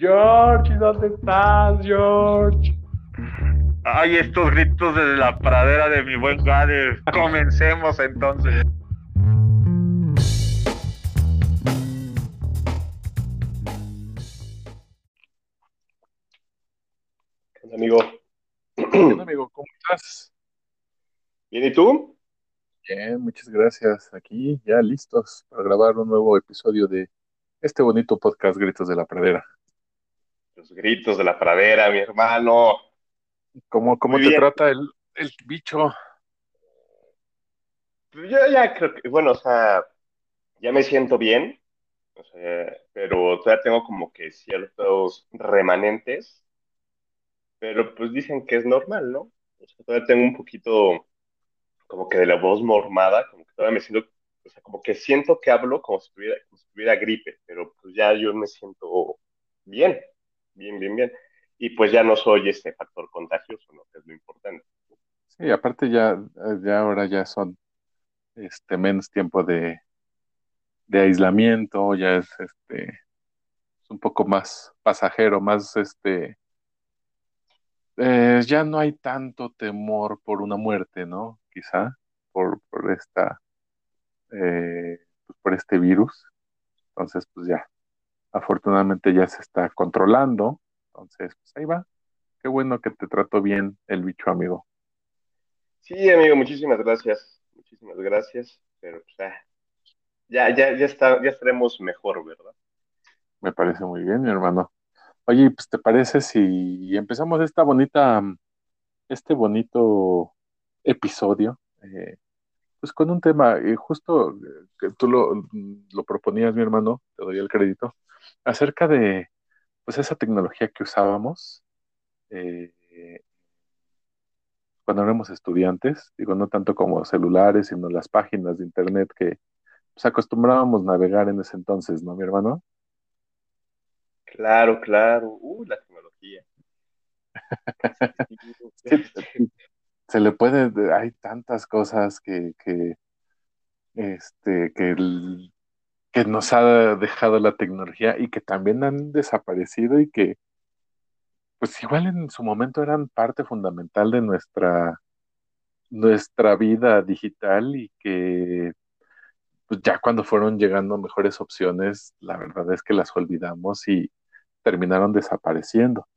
George, ¿dónde estás, George? Ay, estos gritos desde la pradera de mi buen Gade. Comencemos entonces. amigo? Hola, amigo, ¿cómo estás? Bien, ¿y tú? Bien, muchas gracias. Aquí ya listos para grabar un nuevo episodio de este bonito podcast Gritos de la Pradera. Los gritos de la pradera, mi hermano. ¿Cómo, cómo Muy te bien. trata el, el bicho? Pues Yo ya creo que, bueno, o sea, ya me siento bien, o sea, pero todavía tengo como que ciertos remanentes, pero pues dicen que es normal, ¿no? O sea, todavía tengo un poquito como que de la voz mormada, como que todavía me siento, o sea, como que siento que hablo como si tuviera, como si tuviera gripe, pero pues ya yo me siento bien, bien, bien, bien. Y pues ya no soy este factor contagioso, ¿no? Que es lo importante. Sí, aparte ya, ya ahora ya son este menos tiempo de, de aislamiento, ya es este es un poco más pasajero, más este eh, ya no hay tanto temor por una muerte, ¿no? Quizá por, por esta eh, pues, por este virus. Entonces, pues ya, afortunadamente ya se está controlando. Entonces, pues ahí va. Qué bueno que te trató bien el bicho, amigo. Sí, amigo, muchísimas gracias. Muchísimas gracias. Pero pues, ah, ya, ya, ya está, ya estaremos mejor, ¿verdad? Me parece muy bien, mi hermano. Oye, pues ¿te parece si empezamos esta bonita, este bonito episodio? eh, pues con un tema, eh, justo eh, que tú lo, lo proponías, mi hermano, te doy el crédito, acerca de pues esa tecnología que usábamos eh, cuando éramos estudiantes, digo, no tanto como celulares, sino las páginas de internet que pues, acostumbrábamos navegar en ese entonces, ¿no, mi hermano? Claro, claro. Uh, la tecnología. Sí, se le puede, hay tantas cosas que, que, este, que, que nos ha dejado la tecnología y que también han desaparecido y que, pues igual en su momento eran parte fundamental de nuestra, nuestra vida digital y que pues ya cuando fueron llegando mejores opciones, la verdad es que las olvidamos y terminaron desapareciendo.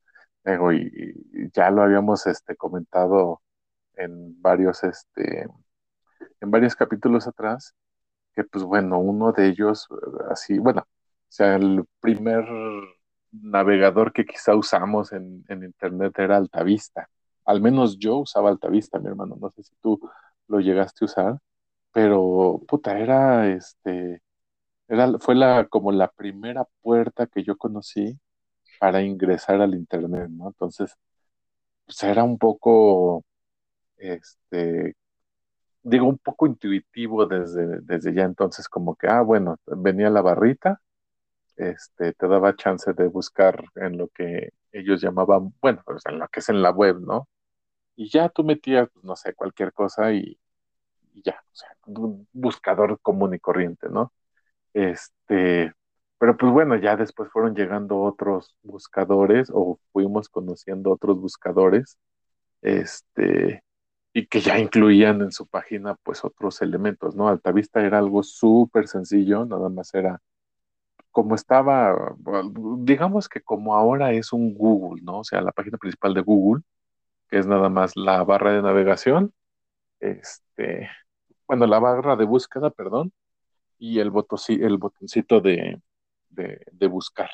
Digo, y, y ya lo habíamos este, comentado en varios, este, en varios capítulos atrás, que pues bueno, uno de ellos, así, bueno, o sea, el primer navegador que quizá usamos en, en internet era Altavista. Al menos yo usaba Altavista, mi hermano, no sé si tú lo llegaste a usar, pero puta, era este, era, fue la, como la primera puerta que yo conocí para ingresar al internet, ¿no? Entonces, pues era un poco, este, digo, un poco intuitivo desde, desde ya entonces, como que, ah, bueno, venía la barrita, este, te daba chance de buscar en lo que ellos llamaban, bueno, pues en lo que es en la web, ¿no? Y ya tú metías, pues, no sé, cualquier cosa y, y ya, o sea, un buscador común y corriente, ¿no? Este, pero pues bueno, ya después fueron llegando otros buscadores o fuimos conociendo otros buscadores, este, y que ya incluían en su página pues otros elementos, ¿no? Altavista era algo súper sencillo, nada más era como estaba, digamos que como ahora es un Google, ¿no? O sea, la página principal de Google, que es nada más la barra de navegación, este, bueno, la barra de búsqueda, perdón, y el, botoci- el botoncito de, de, de buscar.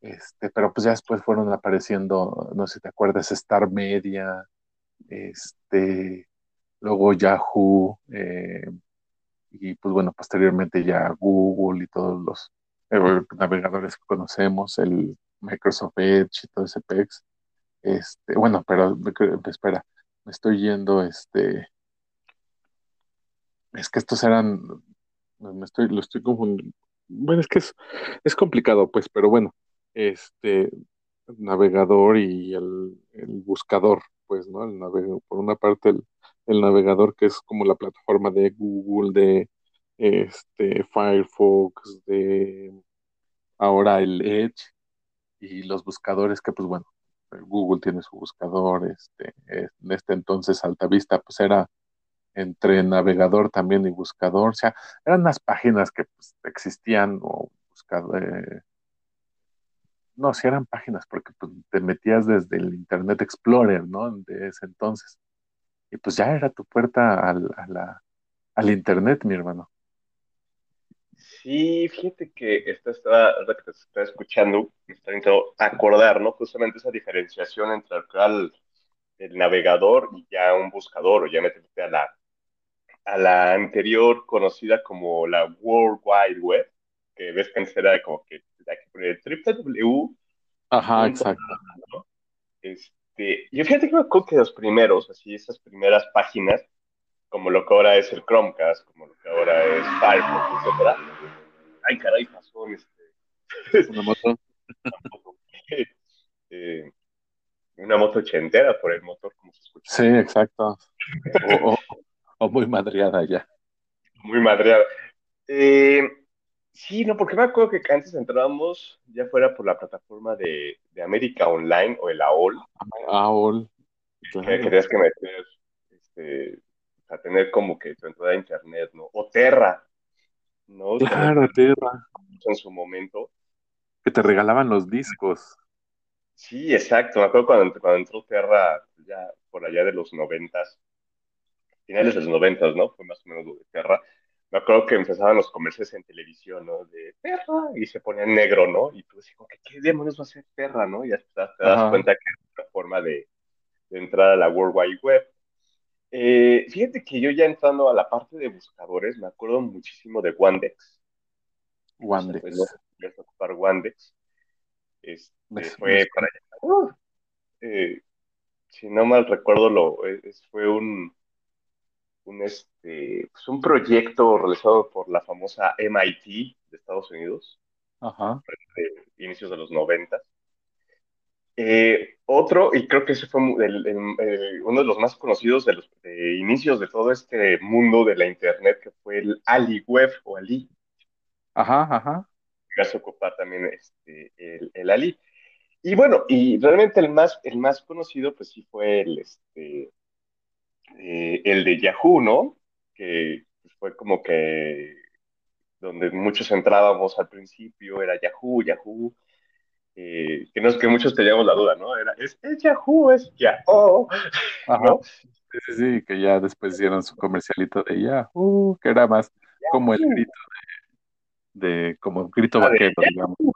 Este, pero pues ya después fueron apareciendo, no sé si te acuerdas, Star Media, este, luego Yahoo, eh, y pues bueno, posteriormente ya Google y todos los navegadores que conocemos, el Microsoft Edge y todo ese pex. Este, bueno, pero espera, me estoy yendo, este, es que estos eran, me estoy, lo estoy confundiendo. Bueno, es que es, es complicado, pues, pero bueno, este navegador y el, el buscador, pues, ¿no? El por una parte el, el navegador que es como la plataforma de Google, de este Firefox, de ahora el Edge, y los buscadores que pues bueno, Google tiene su buscador, este, en este entonces Altavista pues era entre navegador también y buscador, o sea, eran las páginas que pues, existían o buscador, eh, no, si eran páginas porque pues, te metías desde el Internet Explorer, ¿no? De ese entonces. Y pues ya era tu puerta al, al Internet, mi hermano. Sí, fíjate que esta estaba, que te estaba escuchando, me está intentando acordar, ¿no? Justamente esa diferenciación entre el, navegador y ya un buscador, o ya meterte a la, a la anterior conocida como la World Wide Web, que ves que era como que hay que poner www. Ajá, exacto. Este, yo fíjate que me acuerdo que los primeros, así, esas primeras páginas, como lo que ahora es el Chromecast, como lo que ahora es Firefox, etcétera. Ay, caray, pasó este. Una moto. eh, una moto ochentera por el motor, como se escucha. Sí, exacto. O, o, o muy madreada ya. Muy madreada. Eh, sí, no, porque me acuerdo que antes entrábamos, ya fuera por la plataforma de, de América Online o el AOL. AOL. Que querías que meter este, a tener como que tu entrada a internet, ¿no? O Terra, ¿no? Claro, Terra. En su momento. Que te regalaban los discos. Sí, exacto. Me acuerdo cuando, cuando entró Terra, ya por allá de los noventas, finales de los noventas, ¿no? Fue más o menos de Terra. Me acuerdo que empezaban los comerciales en televisión, ¿no? De Terra, y se ponía en negro, ¿no? Y tú decías, ¿qué demonios va a ser Terra, no? Y ya te, das Ajá. cuenta que es una forma de, de entrar a la World Wide Web. Eh, fíjate que yo ya entrando a la parte de buscadores, me acuerdo muchísimo de Wandex. Wandex. O sea, pues, no, ocupar Wandex. Este, fue para allá. Uh, eh, si no mal recuerdo, lo, es, fue un, un, este, pues un proyecto realizado por la famosa MIT de Estados Unidos. Ajá. De inicios de los noventas. Eh, otro, y creo que ese fue el, el, el, uno de los más conocidos de los de inicios de todo este mundo de la Internet, que fue el Ali Web o Ali. Ajá, ajá. Vas a ocupar también este, el, el, Ali. Y bueno, y realmente el más, el más conocido, pues sí fue el, este, eh, el de Yahoo, ¿no? Que fue como que donde muchos entrábamos al principio, era Yahoo, Yahoo eh, que no es que muchos teníamos la duda, ¿no? Era, ¿es, es Yahoo? ¿Es Yahoo? ¿no? Sí, sí, sí, que ya después hicieron su comercialito de Yahoo, que era más Yahoo. como el grito de, de como un grito ah, vaquero, digamos. ¿no?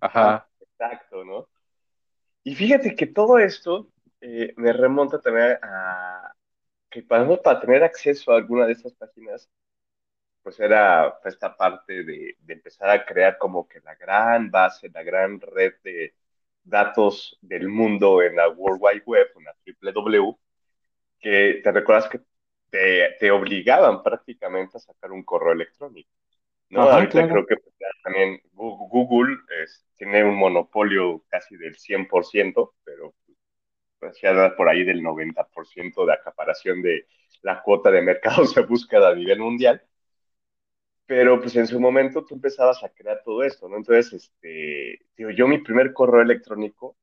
Ajá. Ah, exacto, ¿no? Y fíjate que todo esto eh, me remonta también a que para, para tener acceso a alguna de estas páginas pues era esta parte de, de, empezar a crear como que la gran base, la gran red de datos del mundo en la World Wide Web, en la www, que te recuerdas que te, te obligaban prácticamente a sacar un correo electrónico. ¿no? Ajá, Ahorita claro. creo que pues, también Google es, tiene un monopolio casi del 100%, pero pues, ya por ahí del 90% de acaparación de la cuota de mercados de búsqueda a nivel mundial pero pues en su momento tú empezabas a crear todo esto, ¿no? Entonces, este, digo, yo mi primer correo electrónico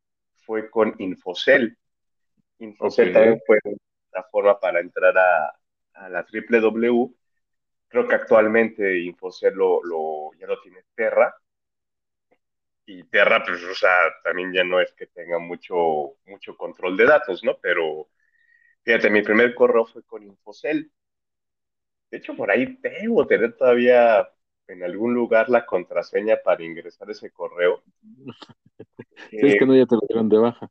fue con Infocel. Infocel okay. también fue la forma para entrar a, a, la www. Creo que actualmente Infocel lo, lo, ya lo tiene Terra. Y Terra, pues, o sea, también ya no es que tenga mucho, mucho control de datos, ¿no? Pero fíjate, mi primer correo fue con Infocel. De hecho, por ahí debo tener todavía en algún lugar la contraseña para ingresar ese correo. Sí, eh, es que no ya te lo dieron de baja.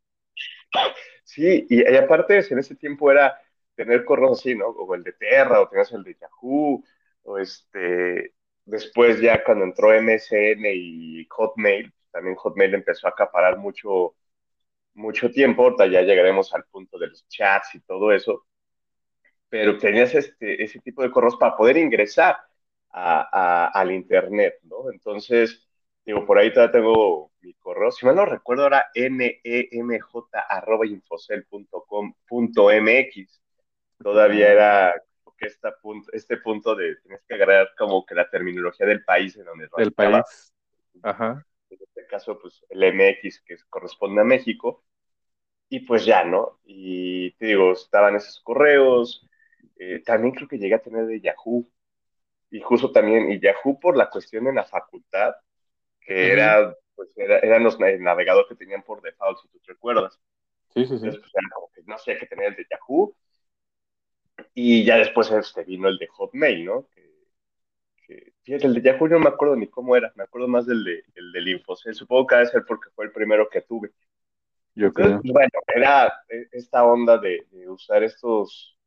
Sí, y, y, aparte en ese tiempo era tener correos así, ¿no? O el de Terra, o tenías el de Yahoo, o este, después ya cuando entró MSN y Hotmail, también Hotmail empezó a acaparar mucho, mucho tiempo, ahorita ya llegaremos al punto de los chats y todo eso, pero tenías este, ese tipo de correos para poder ingresar a, a, al Internet, ¿no? Entonces, digo, por ahí todavía tengo mi correo, si mal no recuerdo, era nemj.infocel.com.mx. Todavía era que este punto, este punto de tienes que agregar como que la terminología del país en donde Del país. Ajá. Caso, pues el MX que corresponde a México, y pues ya, ¿no? Y te digo, estaban esos correos, eh, también creo que llegué a tener de Yahoo, y justo también, y Yahoo por la cuestión en la facultad, que era, pues, era, eran los el navegador que tenían por default, si tú te recuerdas. Sí, sí, sí. Entonces, pues, que no sé, que tener el de Yahoo, y ya después este, vino el de Hotmail, ¿no? Que, que, fíjate, el de Yahoo no me acuerdo ni cómo era, me acuerdo más del, de, el del Infocel, supongo que debe ser porque fue el primero que tuve. Yo Entonces, creo. bueno, era esta onda de, de usar estos,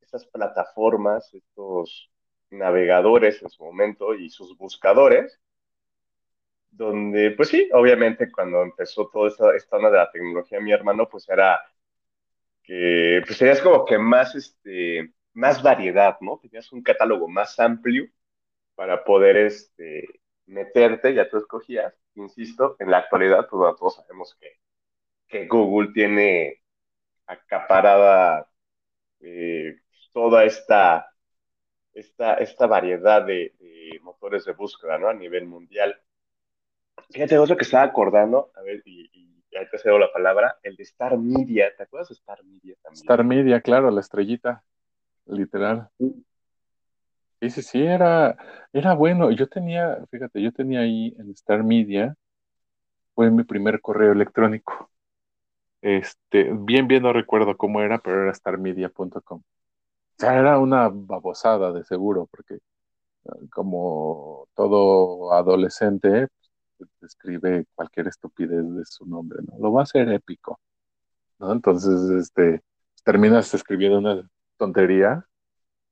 estas plataformas, estos navegadores en su momento y sus buscadores, donde, pues sí, obviamente cuando empezó toda esta, esta onda de la tecnología, mi hermano, pues era que, pues tenías como que más, este, más variedad, ¿no? Tenías un catálogo más amplio para poder, este, meterte, ya tú escogías, insisto, en la actualidad, pues bueno, todos sabemos que, que Google tiene acaparada eh, toda esta, esta, esta variedad de, de, motores de búsqueda, ¿no? A nivel mundial. Fíjate, otro que estaba acordando, a ver, y, y ahí te cedo la palabra, el de Star Media, ¿te acuerdas de Star Media también? Star Media, claro, la estrellita, literal. Sí, sí, sí, era, era bueno. Yo tenía, fíjate, yo tenía ahí en Star Media, fue mi primer correo electrónico. Este, bien, bien no recuerdo cómo era, pero era starmedia.com. O sea, era una babosada de seguro, porque como todo adolescente, pues, escribe cualquier estupidez de su nombre, ¿no? Lo va a hacer épico, ¿no? Entonces, este, terminas escribiendo una tontería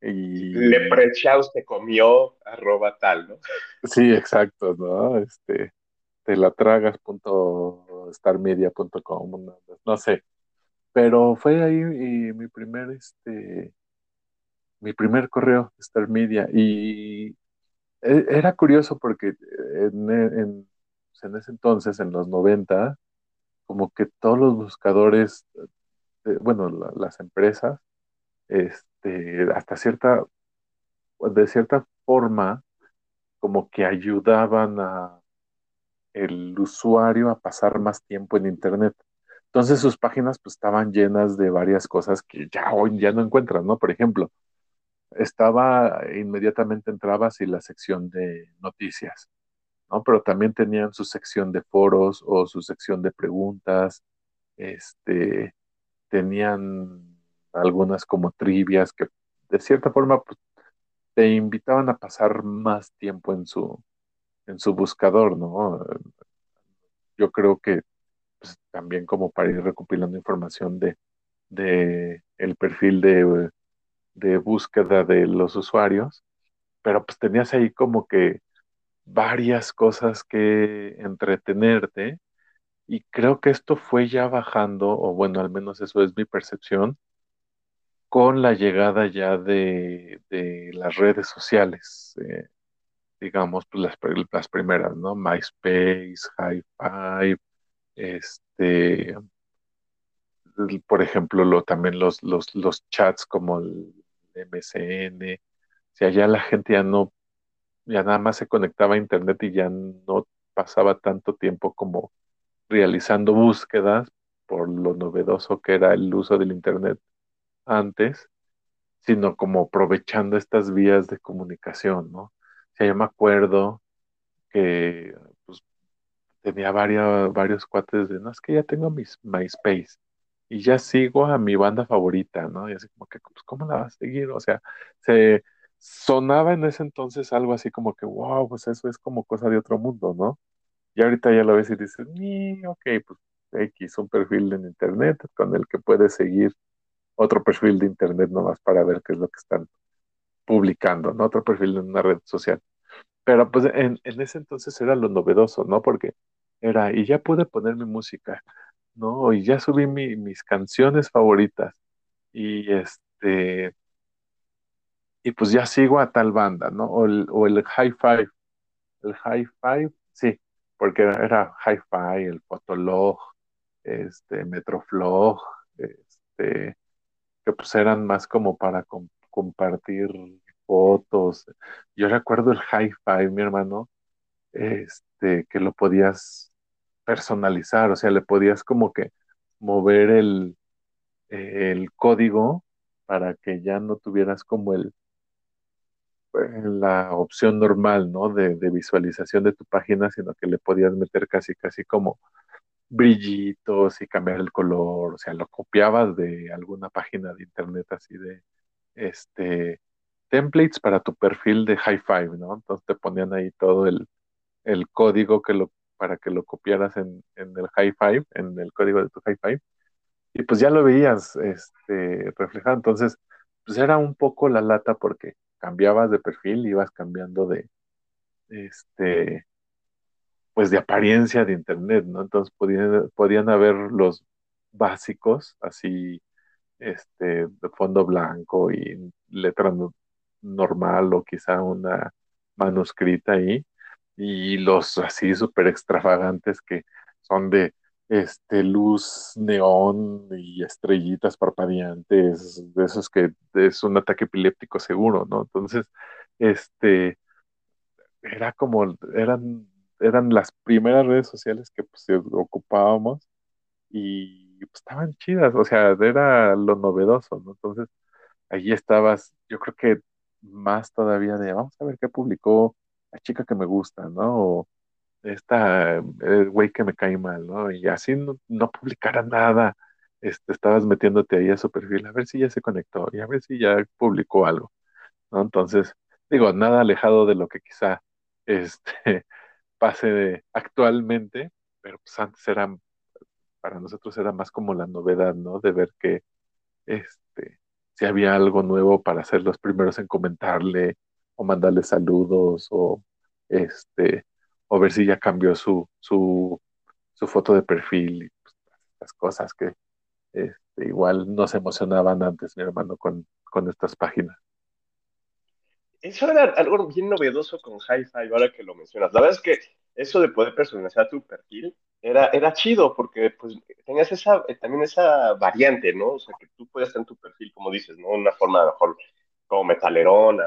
y... Leprechaus te comió, arroba tal, ¿no? Sí, exacto, ¿no? Este, te la tragas punto starmedia.com, no, no sé. Pero fue ahí y mi primer, este, mi primer correo, Star Media, y era curioso porque en, en, en ese entonces, en los 90, como que todos los buscadores, eh, bueno, la, las empresas, este, hasta cierta, de cierta forma, como que ayudaban a el usuario a pasar más tiempo en Internet. Entonces sus páginas pues estaban llenas de varias cosas que ya hoy ya no encuentras, ¿no? Por ejemplo, estaba, inmediatamente entrabas y la sección de noticias, ¿no? Pero también tenían su sección de foros o su sección de preguntas, este, tenían algunas como trivias que de cierta forma pues, te invitaban a pasar más tiempo en su, en su buscador, ¿no? Yo creo que pues, también como para ir recopilando información de, de el perfil de, de búsqueda de los usuarios, pero pues tenías ahí como que varias cosas que entretenerte y creo que esto fue ya bajando, o bueno, al menos eso es mi percepción, con la llegada ya de, de las redes sociales, eh, digamos, pues las, las, primeras, ¿no? MySpace, Hi5, este, por ejemplo, lo, también los, los, los chats como el MSN, o sea, la gente ya no, ya nada más se conectaba a Internet y ya no pasaba tanto tiempo como realizando búsquedas por lo novedoso que era el uso del Internet antes, sino como aprovechando estas vías de comunicación, ¿no? O sea, yo me acuerdo que pues, tenía varios, varios cuates de, no, es que ya tengo mis MySpace y ya sigo a mi banda favorita, ¿no? Y así como que, pues, ¿cómo la vas a seguir? O sea, se sonaba en ese entonces algo así como que, wow, pues eso es como cosa de otro mundo, ¿no? Y ahorita ya lo ves y dices, ok, pues X, un perfil en internet con el que puedes seguir otro perfil de internet nomás para ver qué es lo que están publicando, ¿no? Otro perfil en una red social. Pero pues en, en ese entonces era lo novedoso, ¿no? Porque era, y ya pude poner mi música, ¿no? Y ya subí mi, mis canciones favoritas. Y este, y pues ya sigo a tal banda, ¿no? O el, o el high five. El high five, sí, porque era Hi-Fi, el Fotolog, este, Metroflog, este, que pues eran más como para com compartir fotos. Yo recuerdo el Hi-Fi, mi hermano, este, que lo podías personalizar, o sea, le podías como que mover el, el código para que ya no tuvieras como el la opción normal, ¿no? De, de, visualización de tu página, sino que le podías meter casi, casi como brillitos y cambiar el color, o sea, lo copiabas de alguna página de internet así de, este, templates para tu perfil de High Five, ¿no? Entonces te ponían ahí todo el, el código que lo, para que lo copiaras en, en el High Five, en el código de tu High Five, y pues ya lo veías este, reflejado. Entonces, pues era un poco la lata porque cambiabas de perfil, ibas cambiando de, este, pues de apariencia de internet, ¿no? Entonces podían, haber los básicos, así, este, de fondo blanco y letra normal o quizá una manuscrita ahí, y los así súper extravagantes que son de este, luz neón y estrellitas parpadeantes, de esos que es un ataque epiléptico seguro, ¿no? Entonces, este, era como, eran, eran las primeras redes sociales que pues, ocupábamos y pues, estaban chidas, o sea, era lo novedoso, ¿no? Entonces, allí estabas, yo creo que más todavía de, vamos a ver qué publicó la chica que me gusta, ¿no? O esta, el güey que me cae mal, ¿no? Y así no, no publicara nada, este, estabas metiéndote ahí a su perfil, a ver si ya se conectó y a ver si ya publicó algo, ¿no? Entonces, digo, nada alejado de lo que quizá este, pase actualmente, pero pues antes era, para nosotros era más como la novedad, ¿no? De ver que, este, si había algo nuevo para ser los primeros en comentarle o mandarle saludos o este o ver si ya cambió su, su, su foto de perfil y pues, las cosas que este, igual nos emocionaban antes, mi hermano, con, con estas páginas. Eso era algo bien novedoso con Hi-Fi, ahora que lo mencionas. La verdad es que eso de poder personalizar tu perfil era, era chido porque pues tenías esa, eh, también esa variante, ¿no? O sea, que tú podías tener tu perfil, como dices, ¿no? Una forma a lo mejor como metalerona,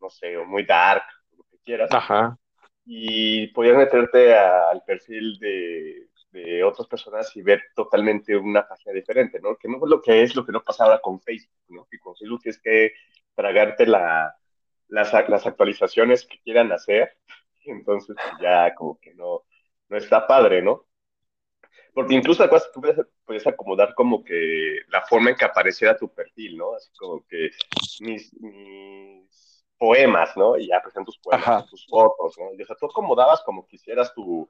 no sé, o muy dark, lo que quieras. Ajá y podías meterte al perfil de, de, otras personas y ver totalmente una página diferente, ¿no? Que no es lo que es lo que no pasaba con Facebook, ¿no? Que con Facebook tienes que tragarte la, las, las, actualizaciones que quieran hacer, entonces pues, ya como que no, no está padre, ¿no? Porque incluso tú puedes, acomodar como que la forma en que apareciera tu perfil, ¿no? Así como que mis, mis poemas, ¿no? Y ya presentan tus poemas, tus fotos, ¿no? Y, o sea, tú acomodabas como quisieras tu,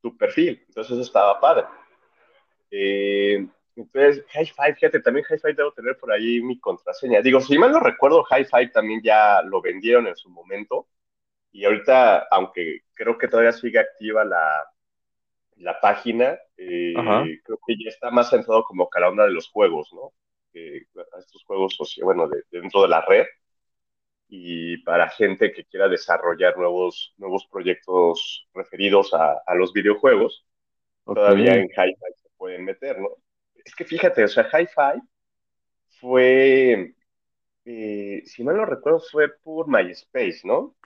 tu perfil, entonces eso estaba padre. Eh, entonces, Hi-Fi, fíjate, también Hi-Fi debo tener por ahí mi contraseña. Digo, si mal no recuerdo, Hi-Fi también ya lo vendieron en su momento. Y ahorita, aunque creo que todavía sigue activa la, la página, eh, creo que ya está más centrado como que a la onda de los juegos, ¿no? Eh, estos juegos, bueno, de, dentro de la red y para gente que quiera desarrollar nuevos, nuevos proyectos referidos a, a los videojuegos, todavía en Hi-Fi se pueden meter, ¿no? Es que fíjate, o sea, Hi-Fi fue, eh, si mal no recuerdo, fue por MySpace, ¿no?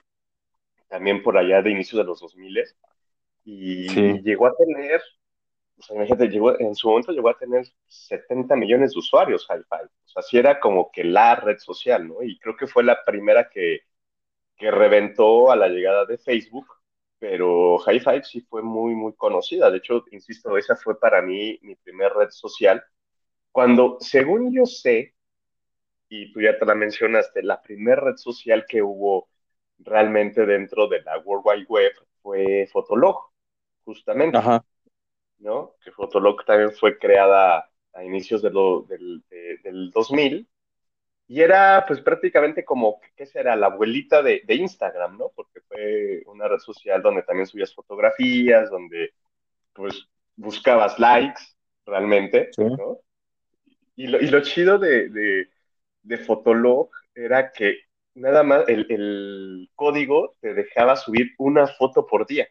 También por allá de inicios de los 2000 y llegó a tener o sea, imagínate, llegó, en su momento llegó a tener 70 millones de usuarios Hi-Fi. O sea, sí era como que la red social, ¿no? Y creo que fue la primera que, que reventó a la llegada de Facebook, pero Hi-Fi sí fue muy, muy conocida. De hecho, insisto, esa fue para mí mi primera red social. Cuando, según yo sé, y tú ya te la mencionaste, la primera red social que hubo realmente dentro de la World Wide Web fue Fotolog, justamente. Ajá. ¿no? Que Fotolog también fue creada a inicios de lo, del, del 2000 y era pues prácticamente como, ¿qué será? La abuelita de, de, Instagram, ¿no? Porque fue una red social donde también subías fotografías, donde pues buscabas likes realmente, ¿no? Y lo, y lo chido de, de, de, Fotolog era que nada más el, el, código te dejaba subir una foto por día.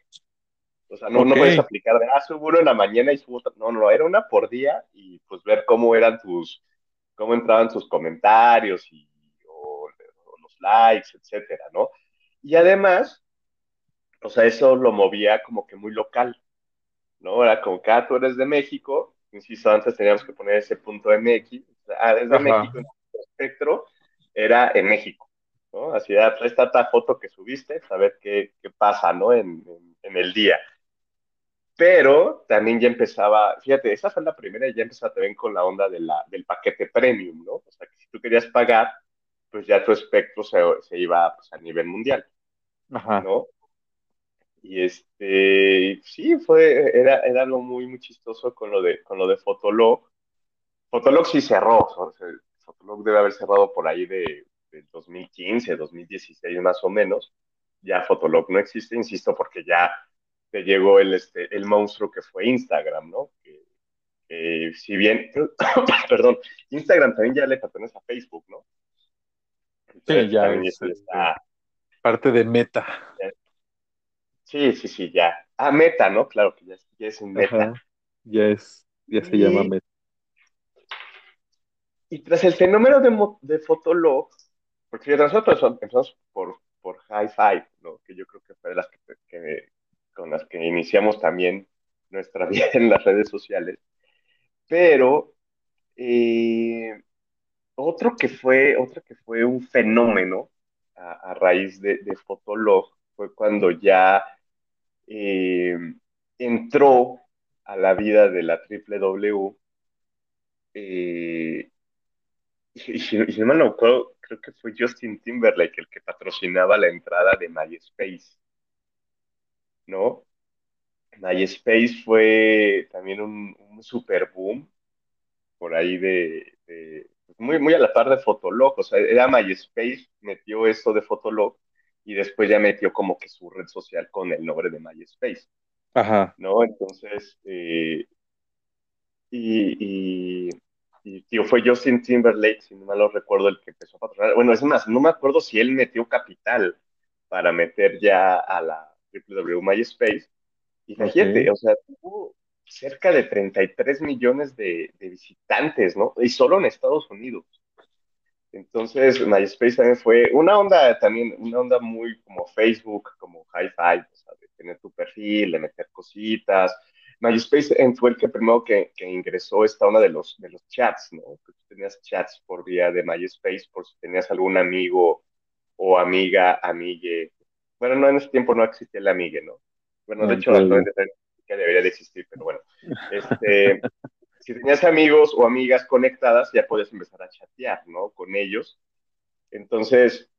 O sea, no, no puedes aplicar de, ah, subo uno en la mañana y subo otra. No, no, era una por día y pues ver cómo eran tus, cómo entraban tus comentarios y o, los likes, etcétera, ¿no? Y además, o sea, eso lo movía como que muy local. ¿no? Era como que, ah, tú eres de México, insisto, antes teníamos que poner ese punto MX, ah, eres de Ajá. México, en el espectro era en México, ¿no? Así, ah, esta esta foto que subiste, saber qué, qué pasa, ¿no? En, en, en el día. Pero también ya empezaba, fíjate, esa fue la primera y ya empezaba también con la onda de la, del paquete premium, ¿no? O sea, que si tú querías pagar, pues ya tu espectro se, se iba pues, a nivel mundial, Ajá. ¿no? Y este, sí, fue, era, era algo muy, muy chistoso con lo de, con lo de Fotolog. Fotolog sí cerró, o sea, Fotolog debe haber cerrado por ahí de, de 2015, 2016 más o menos. Ya Fotolog no existe, insisto, porque ya te llegó el, este, el monstruo que fue Instagram, ¿no? Que, que si bien, perdón, Instagram también ya le pertenece a Facebook, ¿no? Sí, ya es este, está, parte de meta. sí, sí, sí, ya. Ah, Meta, ¿no? Claro que ya, es- ya es un Meta. Ajá. Ya es, ya se llama meta. y tras el fenómeno de, de Fotolog, porque nosotros empezamos por, por High Five, ¿no? Que yo creo que fue de las que, que- con las que iniciamos también nuestra vida en las redes sociales. Pero eh, otro que fue, otro que fue un fenómeno a, raíz de, de Fotolog fue cuando ya eh, entró a la vida de la triple W. eh, y, no me acuerdo, creo que fue Justin Timberlake el que patrocinaba la entrada de MySpace, ¿no? MySpace fue también un, un super boom por ahí de, de- pues, muy, muy a la par de Fotolog, o sea, era MySpace, metió esto de Fotolog y después ya metió como que su red social con el nombre de MySpace, Ajá. ¿no? Entonces, eh, y, y, y, tío, fue Justin Timberlake, si no mal lo recuerdo, el que empezó a patrocinar. Bueno, es más, no me acuerdo si él metió capital para meter ya a la www MySpace. Y fíjate, Ok. o sea, tuvo cerca de 33 millones de, de visitantes, ¿no? Y solo en Estados Unidos. Entonces, MySpace también fue una onda, también una onda muy como Facebook, como Hi-Fi, o sea, de tener tu perfil, de meter cositas. MySpace fue el que primero que, que ingresó esta onda de los, de los chats, ¿no? Que tú tenías chats por vía de MySpace, por si tenías algún amigo o amiga, amigue. Bueno, no, en ese tiempo no existía el amigue, ¿no? Bueno, de No, hecho, todavía. actualmente que debería de existir, pero bueno. Este, si tenías amigos o amigas conectadas, ya puedes empezar a chatear, ¿no? Con ellos. Entonces,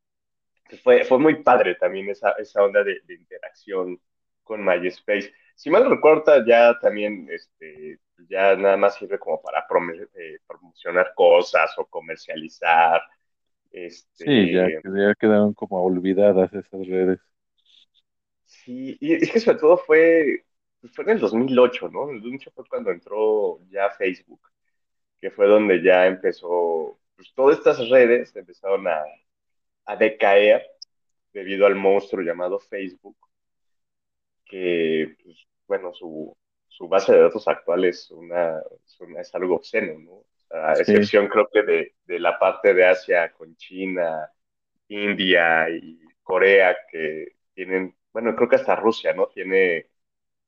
pues, fue, fue muy padre también esa, esa onda de, de interacción con MySpace. Si mal recuerdo, ya también, este, ya nada más sirve como para prom eh, promocionar cosas o comercializar. Sí, ya, Este, ya quedaron como olvidadas esas redes. Sí, y es que sobre todo fue, fue en el 2008, ¿no? En el 2008 fue cuando entró ya Facebook, que fue donde ya empezó, pues todas estas redes empezaron a, a decaer debido al monstruo llamado Facebook, que, pues, bueno, su, su base de datos actual es, una, es, una- es algo obsceno, ¿no? A Sí, excepción creo que de, de la parte de Asia con China, India y Corea, que tienen, bueno, creo que hasta Rusia, ¿no? Tiene,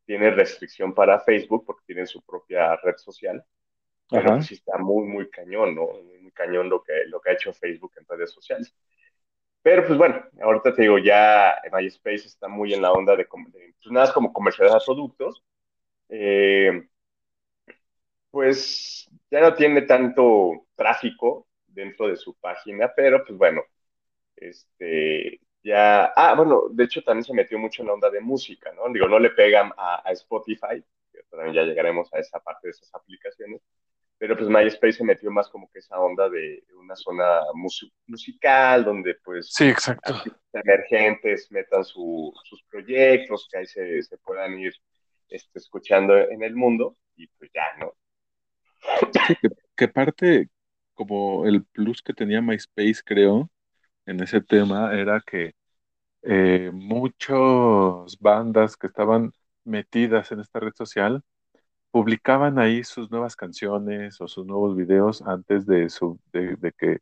tiene restricción para Facebook porque tienen su propia red social, pero ajá. pues sí está muy, muy cañón, ¿no? Muy, muy cañón lo que, lo que ha hecho Facebook en redes sociales. Pero pues bueno, ahorita te digo, ya MySpace está muy en la onda de, de pues nada, es como comercializar productos. Eh, pues ya no tiene tanto tráfico dentro de su página, pero pues bueno, este, ya, ah, bueno, de hecho también se metió mucho en la onda de música, ¿no? Digo, no le pegan a, a Spotify, que también ya llegaremos a esa parte de esas aplicaciones, pero pues MySpace se metió más como que esa onda de una zona mus musical, donde pues Sí, exacto. emergentes metan su, sus proyectos, que ahí se, se puedan ir este, escuchando en el mundo, y pues ya, ¿no? Sí, que, que parte como el plus que tenía MySpace, creo, en ese tema era que eh, muchas bandas que estaban metidas en esta red social publicaban ahí sus nuevas canciones o sus nuevos videos antes de, su, de, que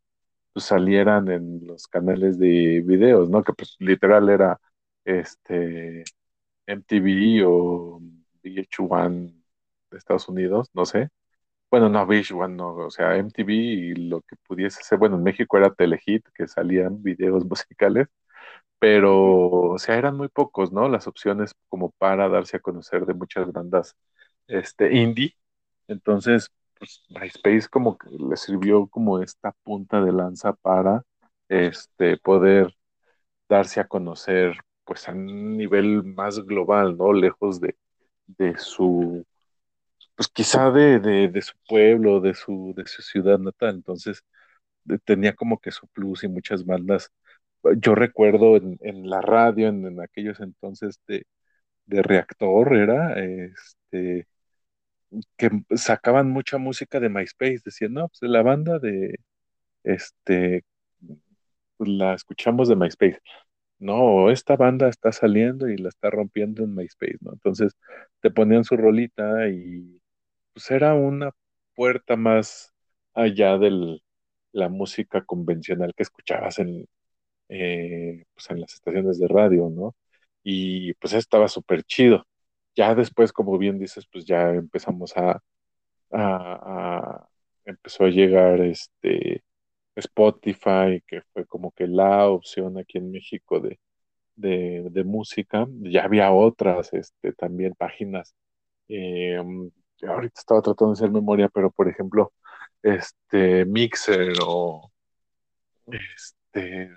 pues, salieran en los canales de videos, ¿no? Que pues literal era este MTV o VH1 de Estados Unidos, no sé. Bueno, no, VH1 no, o sea, MTV y lo que pudiese ser, bueno, en México era Telehit, que salían videos musicales, pero, o sea, eran muy pocos, ¿no? Las opciones como para darse a conocer de muchas bandas este, indie. Entonces, pues, MySpace como que le sirvió como esta punta de lanza para este, poder darse a conocer pues a un nivel más global, ¿no? Lejos de, de su, pues quizá de, de, su pueblo, de su, de su ciudad natal. Entonces, de- tenía como que su plus y muchas bandas. Yo recuerdo en, en la radio, en, en aquellos entonces de, de Reactor, era, este, que sacaban mucha música de MySpace, decían, no, pues la banda de, este, la escuchamos de MySpace. No, esta banda está saliendo y la está rompiendo en MySpace, ¿no? Entonces te ponían su rolita y pues era una puerta más allá de la música convencional que escuchabas en, eh, pues en las estaciones de radio, ¿no? Y pues estaba súper chido. Ya después, como bien dices, pues ya empezamos a, a- a- empezó a llegar este Spotify, que fue como que la opción aquí en México de, de, música. Ya había otras, este, también páginas. eh, ahorita estaba tratando de hacer memoria, pero por ejemplo, este Mixer o este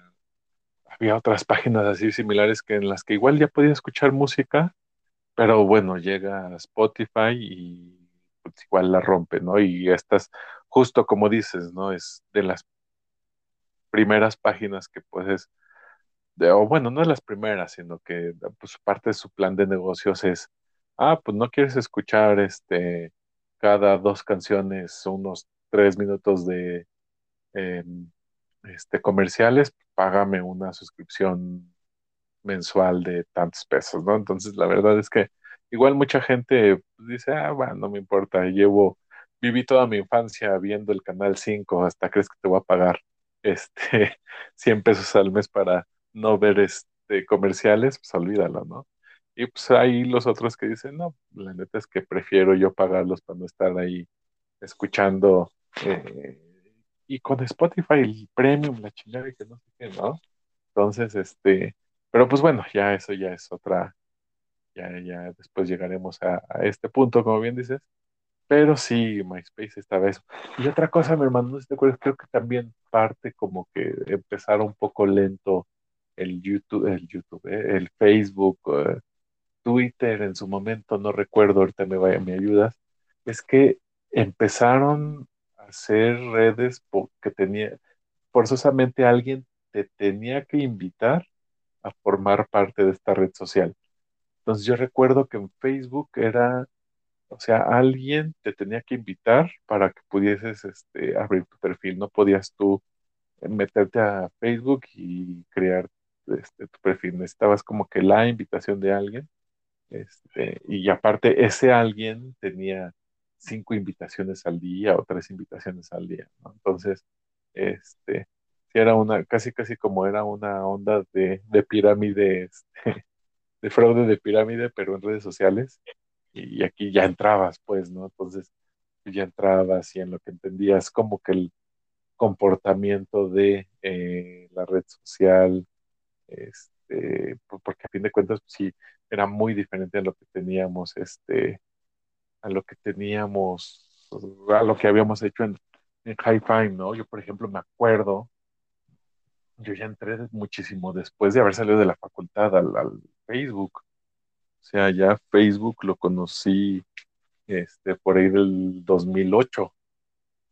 había otras páginas así similares que en las que igual ya podía escuchar música, pero bueno, llega Spotify y pues igual la rompe, ¿no? Y estas, justo como dices, ¿no? Es de las primeras páginas que puedes, de- o bueno, no de las primeras, sino que pues parte de su plan de negocios es, ah, pues no quieres escuchar este cada dos canciones unos tres minutos de em, este, comerciales, págame una suscripción mensual de tantos pesos, ¿no? Entonces, la verdad es que igual mucha gente dice, ah, bueno, no me importa, llevo, viví toda mi infancia viendo el Canal 5, hasta crees que te voy a pagar este 100 pesos al mes para no ver este comerciales, pues olvídalo, ¿no? Y pues hay los otros que dicen, no, la neta es que prefiero yo pagarlos para no estar ahí escuchando eh, y con Spotify el premium, la chingada que no sé qué, ¿no? Entonces, este, pero pues bueno, ya eso ya es otra, ya, ya después llegaremos a, a este punto, como bien dices, pero sí, MySpace esta vez. Y otra cosa, mi hermano, no sé si te acuerdas, creo que también parte como que empezar un poco lento el YouTube, el YouTube, eh, el Facebook, eh, Twitter en su momento, no recuerdo, ahorita me, vaya, me ayudas, es que empezaron a hacer redes porque tenía, forzosamente alguien te tenía que invitar a formar parte de esta red social. Entonces yo recuerdo que en Facebook era, o sea, alguien te tenía que invitar para que pudieses este, abrir tu perfil. No podías tú meterte a Facebook y crear este, tu perfil. Necesitabas como que la invitación de alguien. Este, y aparte, ese alguien tenía cinco invitaciones al día o tres invitaciones al día, ¿no? Entonces, este, era una, casi casi como era una onda de, de pirámide, este, de fraude de pirámide, pero en redes sociales. Y, aquí ya entrabas, pues, ¿no? Entonces, ya entrabas y en lo que entendías como que el comportamiento de eh, la red social, este, porque a fin de cuentas, pues, sí, era muy diferente a lo que teníamos, este, a lo que teníamos, a lo que habíamos hecho en, en High Five, ¿no? Yo, por ejemplo, me acuerdo, yo ya entré muchísimo después de haber salido de la facultad al, al Facebook. O sea, ya Facebook lo conocí este, por ahí del 2008.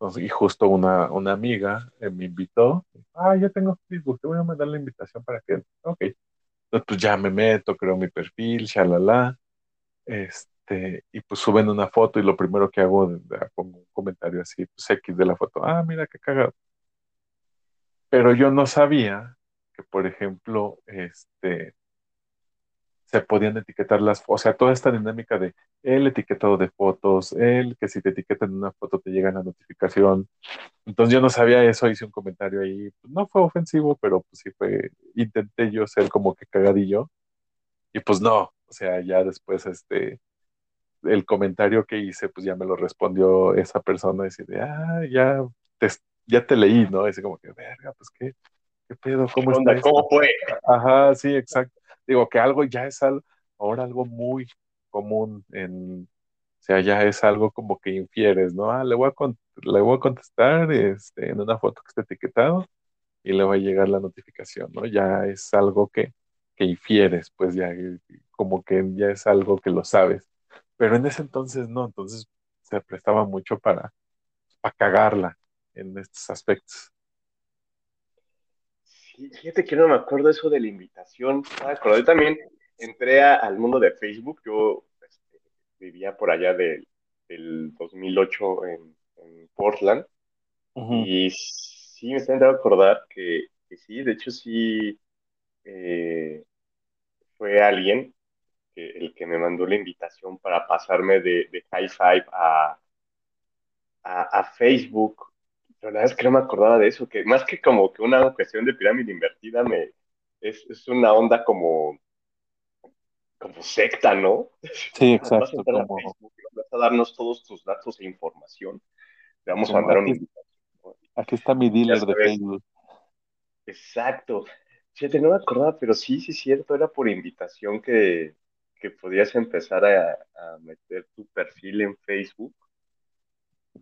Entonces, y justo una, una amiga eh, me invitó. Ah, ya tengo Facebook, te voy a mandar la invitación para que. Ok. Entonces, pues ya me meto, creo mi perfil, shalala. Este, y pues suben una foto y lo primero que hago, pongo un comentario así, pues X de la foto. Ah, mira qué cagado. Pero yo no sabía que, por ejemplo, este, se podían etiquetar las, o sea, toda esta dinámica de el etiquetado de fotos, el que si te etiquetan una foto te llega la notificación. Entonces yo no sabía eso, hice un comentario ahí, no fue ofensivo, pero pues sí fue, intenté yo ser como que cagadillo, y pues no, o sea, ya después, este, el comentario que hice, pues ya me lo respondió esa persona, decir, ah, ya te, ya te leí, ¿no? Dice como que, verga, pues qué, qué pedo, ¿cómo está? ¿Cómo fue? Ajá, sí, exacto. Digo que algo ya es algo, ahora algo muy común en, o sea, ya es algo como que infieres, ¿no? Ah, le voy a, le voy a contestar este, en una foto que esté etiquetado y le va a llegar la notificación, ¿no? Ya es algo que, que infieres, pues ya como que ya es algo que lo sabes. Pero en ese entonces no, entonces se prestaba mucho para, para cagarla en estos aspectos. Sí, fíjate que no me acuerdo eso de la invitación. Yo también entré al mundo de Facebook. Yo este, vivía por allá del 2008 en, Portland. Y sí, me está intentando acordar que, sí, de hecho sí eh, fue alguien el que me mandó la invitación para pasarme de, de High Five a, a, Facebook. Pero la verdad es que no me acordaba de eso, que más que como que una cuestión de pirámide invertida, me, es, es una onda como, como secta, ¿no? Sí, exacto. Vas a, como... vas a darnos todos tus datos e información. Te vamos a mandar una invitación. Aquí está mi dealer de Facebook. Exacto. Fíjate, no me acordaba, pero sí, sí es cierto, era por invitación que, que podías empezar a, meter tu perfil en Facebook.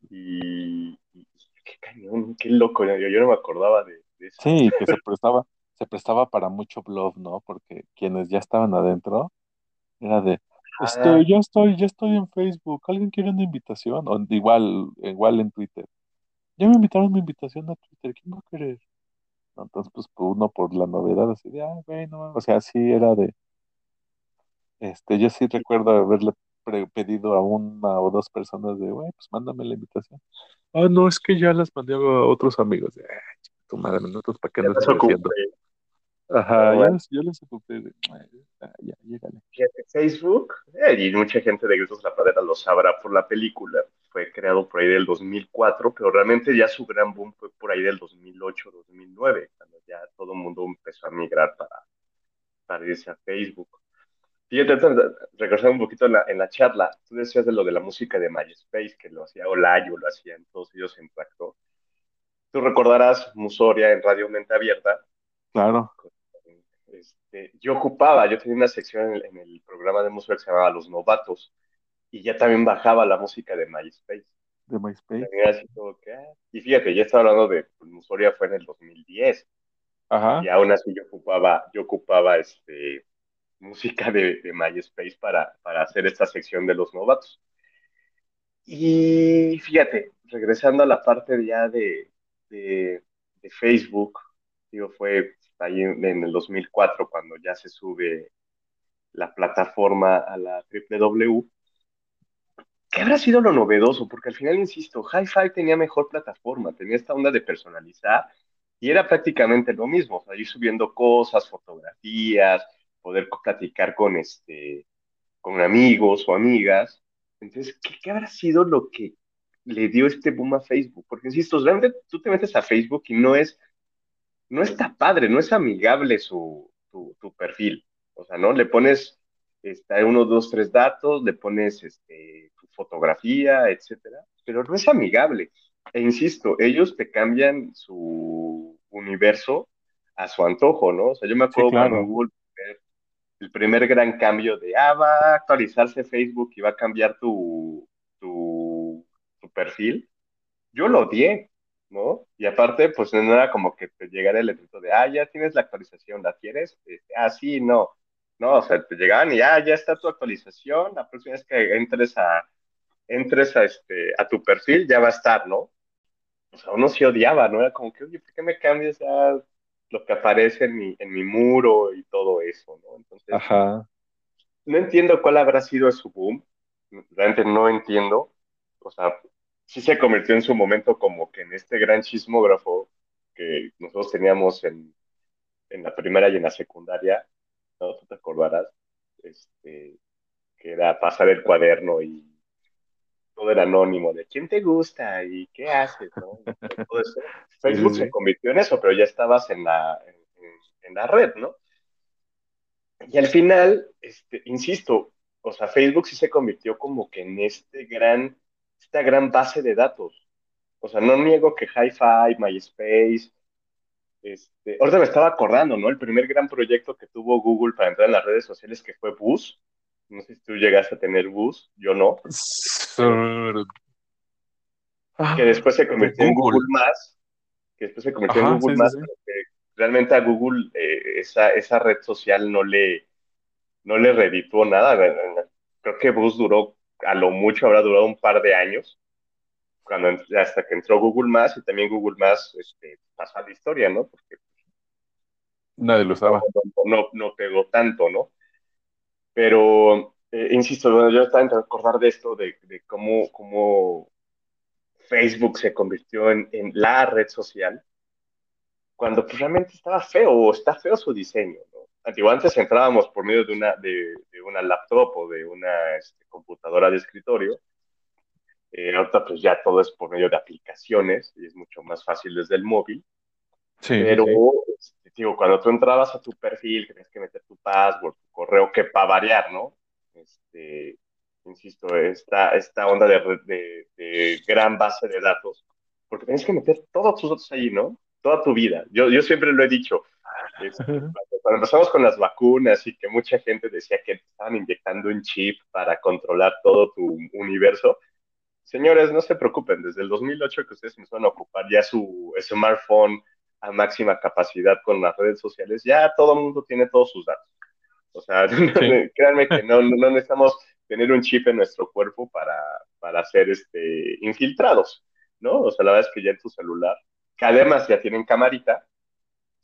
Y, qué cañón, qué loco, yo, yo no me acordaba de, eso. Sí, que se prestaba, se prestaba para mucho blog, ¿no? Porque quienes ya estaban adentro, era de, este, ya estoy, ya estoy en Facebook, ¿alguien quiere una invitación? O igual, igual en Twitter. Ya me invitaron una invitación a Twitter, ¿quién va a querer? Entonces, pues uno por la novedad, así de, ah, bueno, o sea, sí era de, este, yo sí recuerdo haberle pedido a una o dos personas de, güey, pues mándame la invitación. Ah, no, es que ya las mandé a otros amigos. De, tu madre, nosotros para qué nos haciendo. Ajá, ya, yo les ocupé de, ya, llégale. Facebook, eh, y mucha gente de Gritos La Pradera lo sabrá por la película, fue creado por ahí del 2004, pero realmente ya su gran boom fue por ahí del 2008, 2009, cuando ya todo el mundo empezó a migrar para, para irse a Facebook. Fíjate, regresando un poquito en la, en la, charla, tú decías de lo de la música de MySpace, que lo hacía Olayo, lo hacían todos ellos en Tractor. Tú recordarás Musoria en Radio Mente Abierta. Claro. Este, yo ocupaba, yo tenía una sección en el, programa de Musoria que se llamaba Los Novatos, y ya también bajaba la música de MySpace. De MySpace. Ah". Y fíjate, ya estaba hablando de pues, Musoria fue en el 2010. Ajá. Y aún así yo ocupaba, yo ocupaba este música de, de MySpace para, para, hacer esta sección de los novatos. Y fíjate, regresando a la parte ya de, de, Facebook, digo, fue ahí en, el 2004 cuando ya se sube la plataforma a la www. ¿Qué habrá sido lo novedoso? Porque al final, insisto, Hi-Fi tenía mejor plataforma, tenía esta onda de personalizar y era prácticamente lo mismo, o sea, ir subiendo cosas, fotografías, poder platicar con, este, con amigos o amigas. Entonces, ¿qué, habrá sido lo que le dio este boom a Facebook? Porque, insisto, realmente tú te metes a Facebook y no es, no está padre, no es amigable su, tu, perfil. O sea, ¿no? Le pones este, uno, dos, tres datos, le pones este, tu fotografía, etcétera, pero no es amigable. E insisto, ellos te cambian su universo a su antojo, ¿no? O sea, yo me acuerdo cuando Google el primer gran cambio de, ah, va a actualizarse Facebook y va a cambiar tu, tu, perfil, yo lo odié, ¿no? Y aparte, pues no era como que te llegara el letrito de, ah, ya tienes la actualización, ¿la quieres? Este, ah, sí, no. No, o sea, te llegaban y, ah, ya está tu actualización, la próxima vez que entres a, entres a, este, a tu perfil, ya va a estar, ¿no? O sea, uno se odiaba, ¿no? Era como que, oye, ¿por qué me cambias lo que aparece en mi, en mi muro y todo eso, ¿no? Entonces, no entiendo cuál habrá sido su boom, realmente no entiendo, o sea, sí se convirtió en su momento como que en este gran chismógrafo que nosotros teníamos en, en la primera y en la secundaria, ¿no? Tú te acordarás, este, que era pasar el cuaderno y todo era anónimo, de quién te gusta y qué haces, ¿no? Todo eso. Facebook se convirtió en eso, pero ya estabas en la, en, la red, ¿no? Y al final, este, insisto, o sea, Facebook sí se convirtió como que en este gran, esta gran base de datos. O sea, no niego que Hi-Fi, MySpace, este, ahorita me estaba acordando, ¿no? El primer gran proyecto que tuvo Google para entrar en las redes sociales que fue Bus. No sé si tú llegaste a tener Bus, yo no. Ah, Que después se convirtió en Google. Google Más, que después se convirtió Ajá, en Google sí, Más, sí. realmente a Google eh, esa, esa red social no le, no le redituó nada. Creo que Bus duró, a lo mucho habrá durado un par de años, cuando, hasta que entró Google Más y también Google Más este, pasó a la historia, ¿no? Porque Nadie lo usaba. no, no, no pegó tanto, ¿no? Pero, eh, insisto, bueno, yo estaba intentando acordar de esto, de, de cómo, cómo Facebook se convirtió en, en la red social, cuando pues, realmente estaba feo, o está feo su diseño, ¿no? Antiguo, antes entrábamos por medio de una, de, de una laptop o de una este, computadora de escritorio, eh, ahorita pues ya todo es por medio de aplicaciones y es mucho más fácil desde el móvil. Sí, Pero, sí. Digo, cuando tú entrabas a tu perfil, tenías que meter tu password, tu correo, que para variar, ¿no? Este, insisto, esta, esta onda de, de, de gran base de datos, porque tienes que meter todos tus datos ahí, ¿no? Toda tu vida. Yo, yo siempre lo he dicho. este, cuando, cuando empezamos con las vacunas y que mucha gente decía que estaban inyectando un chip para controlar todo tu universo, señores, no se preocupen, desde el 2008 que ustedes empezaron a ocupar ya su smartphone a máxima capacidad con las redes sociales, ya todo el mundo tiene todos sus datos. O sea, créanme que no, no, necesitamos tener un chip en nuestro cuerpo para, para ser este, infiltrados, ¿no? O sea, la verdad es que ya en tu celular, que además ya tienen camarita,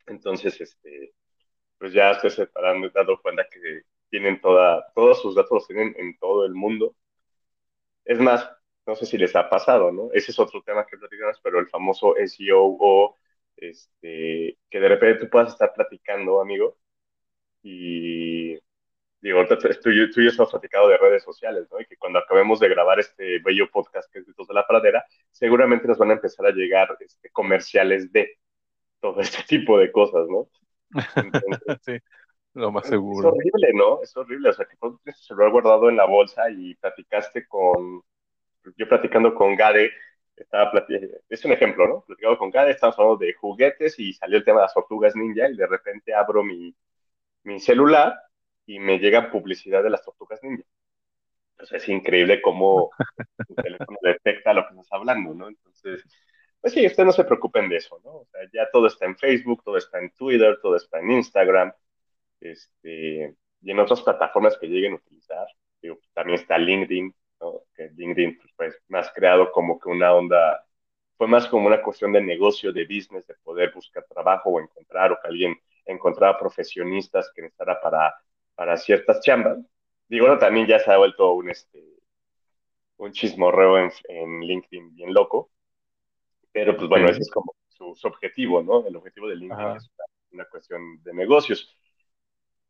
entonces, este, pues ya se habrán dado cuenta que tienen toda, todos sus datos los tienen en todo el mundo. Es más, no sé si les ha pasado, ¿no? Ese es otro tema que platicamos, pero el famoso SEO o este, que de repente tú puedas estar platicando, amigo, y digo, ahorita tú, y- yo hemos platicado de redes sociales, ¿no? Y que cuando acabemos de grabar este bello podcast que es Gritos de la Pradera, seguramente nos van a empezar a llegar este, comerciales de todo este tipo de cosas, ¿no? Entonces, Sí, lo más es seguro. horrible, ¿no? Es horrible. O sea, que tú tienes celular guardado en la bolsa y platicaste con. Yo platicando con Gade, estaba es un ejemplo, ¿no? Platicando con Gade, estábamos hablando de juguetes y salió el tema de las tortugas ninja y de repente abro mi, mi celular y me llega publicidad de las tortugas ninja. Sea, es increíble cómo el teléfono detecta lo que estás hablando, ¿no? Entonces, pues sí, ustedes no se preocupen de eso, ¿no? O sea, ya todo está en Facebook, todo está en Twitter, todo está en Instagram, este, y en otras plataformas que lleguen a utilizar. Digo, también está LinkedIn, ¿no? Que LinkedIn pues, fue más creado como que una onda, fue más como una cuestión de negocio, de business, de poder buscar trabajo o encontrar, o que alguien encontrara profesionistas que necesitara para, para ciertas chambas. Digo, no, también ya se ha vuelto un, este, un chismorreo en, en LinkedIn bien loco, pero pues bueno, ese es como su, su objetivo, ¿no? El objetivo de LinkedIn Ajá. es una, una cuestión de negocios.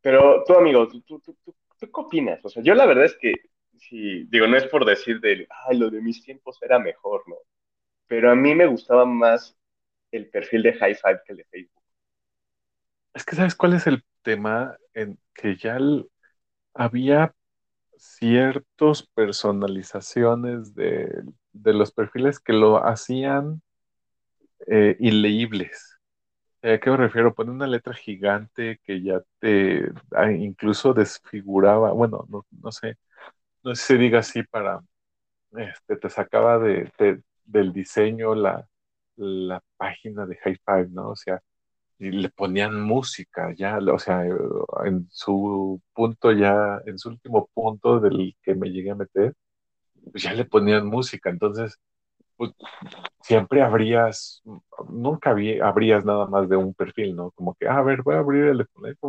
Pero tú, amigo, ¿tú, tú, tú, tú, tú qué opinas? O sea, yo la verdad es que, sí, digo, no es por decir de, ay, lo de mis tiempos era mejor, ¿no? Pero a mí me gustaba más el perfil de High Five que el de Facebook. Es que ¿sabes cuál es el tema? En que ya había ciertas personalizaciones de, de los perfiles que lo hacían eh, ileíbles. Eh, ¿A qué me refiero? Poner una letra gigante que ya te ah, incluso desfiguraba, bueno, no, no sé, no si se diga así para, este, te sacaba de, de- del diseño la, la página de High Five, ¿no? O sea, y le ponían música ya, o sea, en su punto ya, en su último punto del que me llegué a meter, pues ya le ponían música, entonces, pues siempre abrías, nunca había, abrías nada más de un perfil, ¿no? Como que, a ver, voy a abrir el fulanito.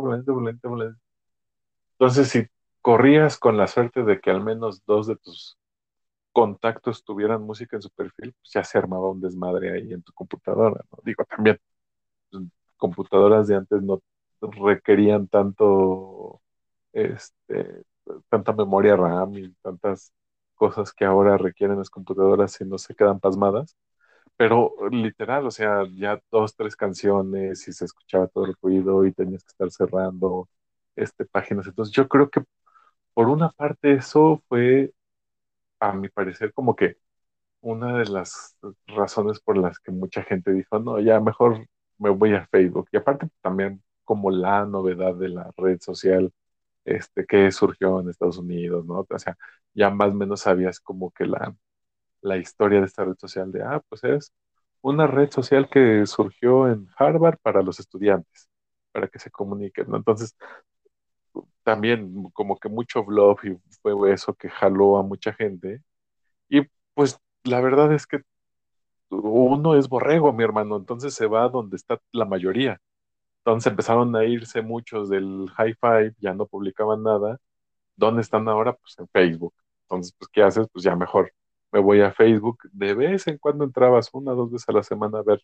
Entonces, si corrías con la suerte de que al menos dos de tus contactos tuvieran música en su perfil, pues ya se armaba un desmadre ahí en tu computadora, ¿no? Digo, también pues, computadoras de antes no requerían tanto, este, tanta memoria RAM y tantas cosas que ahora requieren las computadoras y no se quedan pasmadas. Pero literal, o sea, ya dos, tres canciones y se escuchaba todo el ruido y tenías que estar cerrando este, páginas. Entonces yo creo que por una parte eso fue, a mi parecer, como que una de las razones por las que mucha gente dijo, no, ya mejor me voy a Facebook. Y aparte también como la novedad de la red social este, que surgió en Estados Unidos, ¿no? O sea, ya más o menos sabías como que la, la historia de esta red social de, ah, pues es una red social que surgió en Harvard para los estudiantes, para que se comuniquen, ¿no? Entonces, también como que mucho blog y fue eso que jaló a mucha gente. Y pues la verdad es que uno es borrego, mi hermano, entonces se va donde está la mayoría. Entonces empezaron a irse muchos del high five, ya no publicaban nada. ¿Dónde están ahora? Pues en Facebook. Entonces, pues, ¿qué haces? Pues ya mejor me voy a Facebook. De vez en cuando entrabas una dos veces a la semana a ver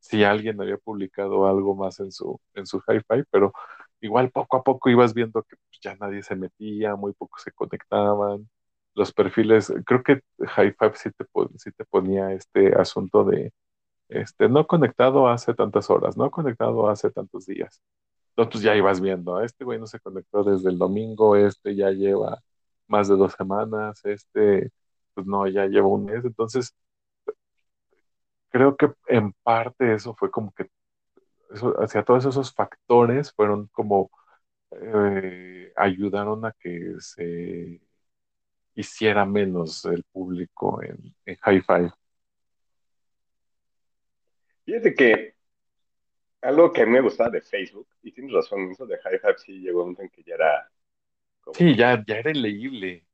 si alguien había publicado algo más en su, en su hi pero igual poco a poco ibas viendo que pues, ya nadie se metía, muy pocos se conectaban. Los perfiles, creo que High Five sí te, sí te ponía este asunto de este, no conectado hace tantas horas, no conectado hace tantos días. Entonces pues, ya ibas viendo, este güey no se conectó desde el domingo, este ya lleva más de dos semanas, este, pues no, ya lleva un mes. Entonces, creo que en parte eso fue como que, eso, hacia todos esos factores fueron como, eh, ayudaron a que se hiciera menos el público en, en Hi-Fi. Fíjate que algo que a mí me gustaba de Facebook, y tienes razón, eso de Hi-Fi sí llegó a un momento en que ya era... Sí, ya, ya era leíble.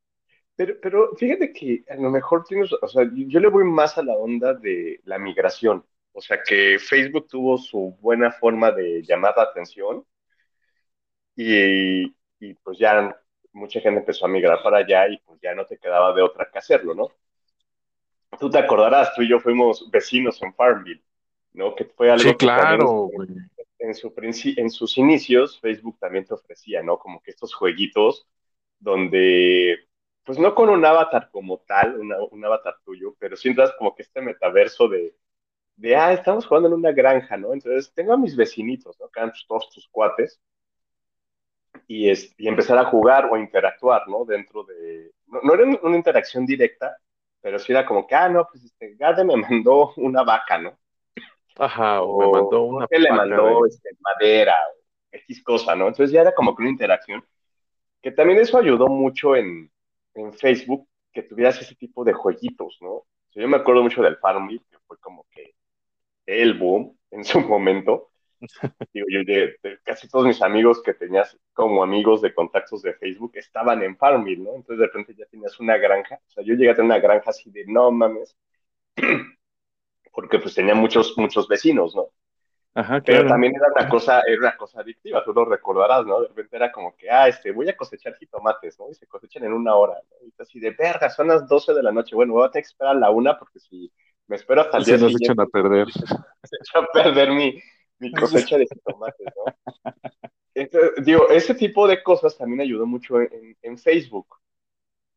Pero, pero fíjate que a lo mejor tienes, o sea, yo le voy más a la onda de la migración. O sea, que Facebook tuvo su buena forma de llamar la atención y, y pues ya mucha gente empezó a migrar para allá y pues ya no te quedaba de otra que hacerlo, ¿no? Tú te acordarás, tú y yo fuimos vecinos en Farmville, ¿no? Que fue algo sí, claro, en, su, en sus inicios Facebook también te ofrecía, ¿no? Como que estos jueguitos donde pues no con un avatar como tal, un avatar tuyo, pero sí entras como que este metaverso de, de, ah, estamos jugando en una granja, ¿no? Entonces tengo a mis vecinitos, ¿no? Que todos tus cuates, y, es, y empezar a jugar o interactuar, ¿no? Dentro de, no, era una interacción directa, pero sí era como que, ah, no, pues este, Gade me mandó una vaca, ¿no? Ajá, o, me mandó una vaca. le mandó este, madera, o X cosa, ¿no? Entonces ya era como que una interacción, que también eso ayudó mucho en, en Facebook que tuvieras ese tipo de jueguitos, ¿no? yo me acuerdo mucho del Farmville, que fue como que el boom en su momento. Digo, yo casi todos mis amigos que tenías como amigos de contactos de Facebook estaban en Farmville, ¿no? Entonces de repente ya tenías una granja. O sea, yo llegué a tener una granja así de no mames, porque pues tenía muchos, muchos vecinos, ¿no? Pero también era una cosa, era una cosa adictiva, tú lo recordarás, ¿no? De repente era como que, ah, este, voy a cosechar jitomates, ¿no? Y se cosechan en una hora, ¿no? Y así de verga, son las 12 de la noche, bueno, voy a tener que esperar a la una porque si me espero hasta el día siguiente. Se echan a perder. Se echan a perder mi, mi cosecha de jitomates, ¿no? Entonces, digo, ese tipo de cosas también ayudó mucho en, en Facebook,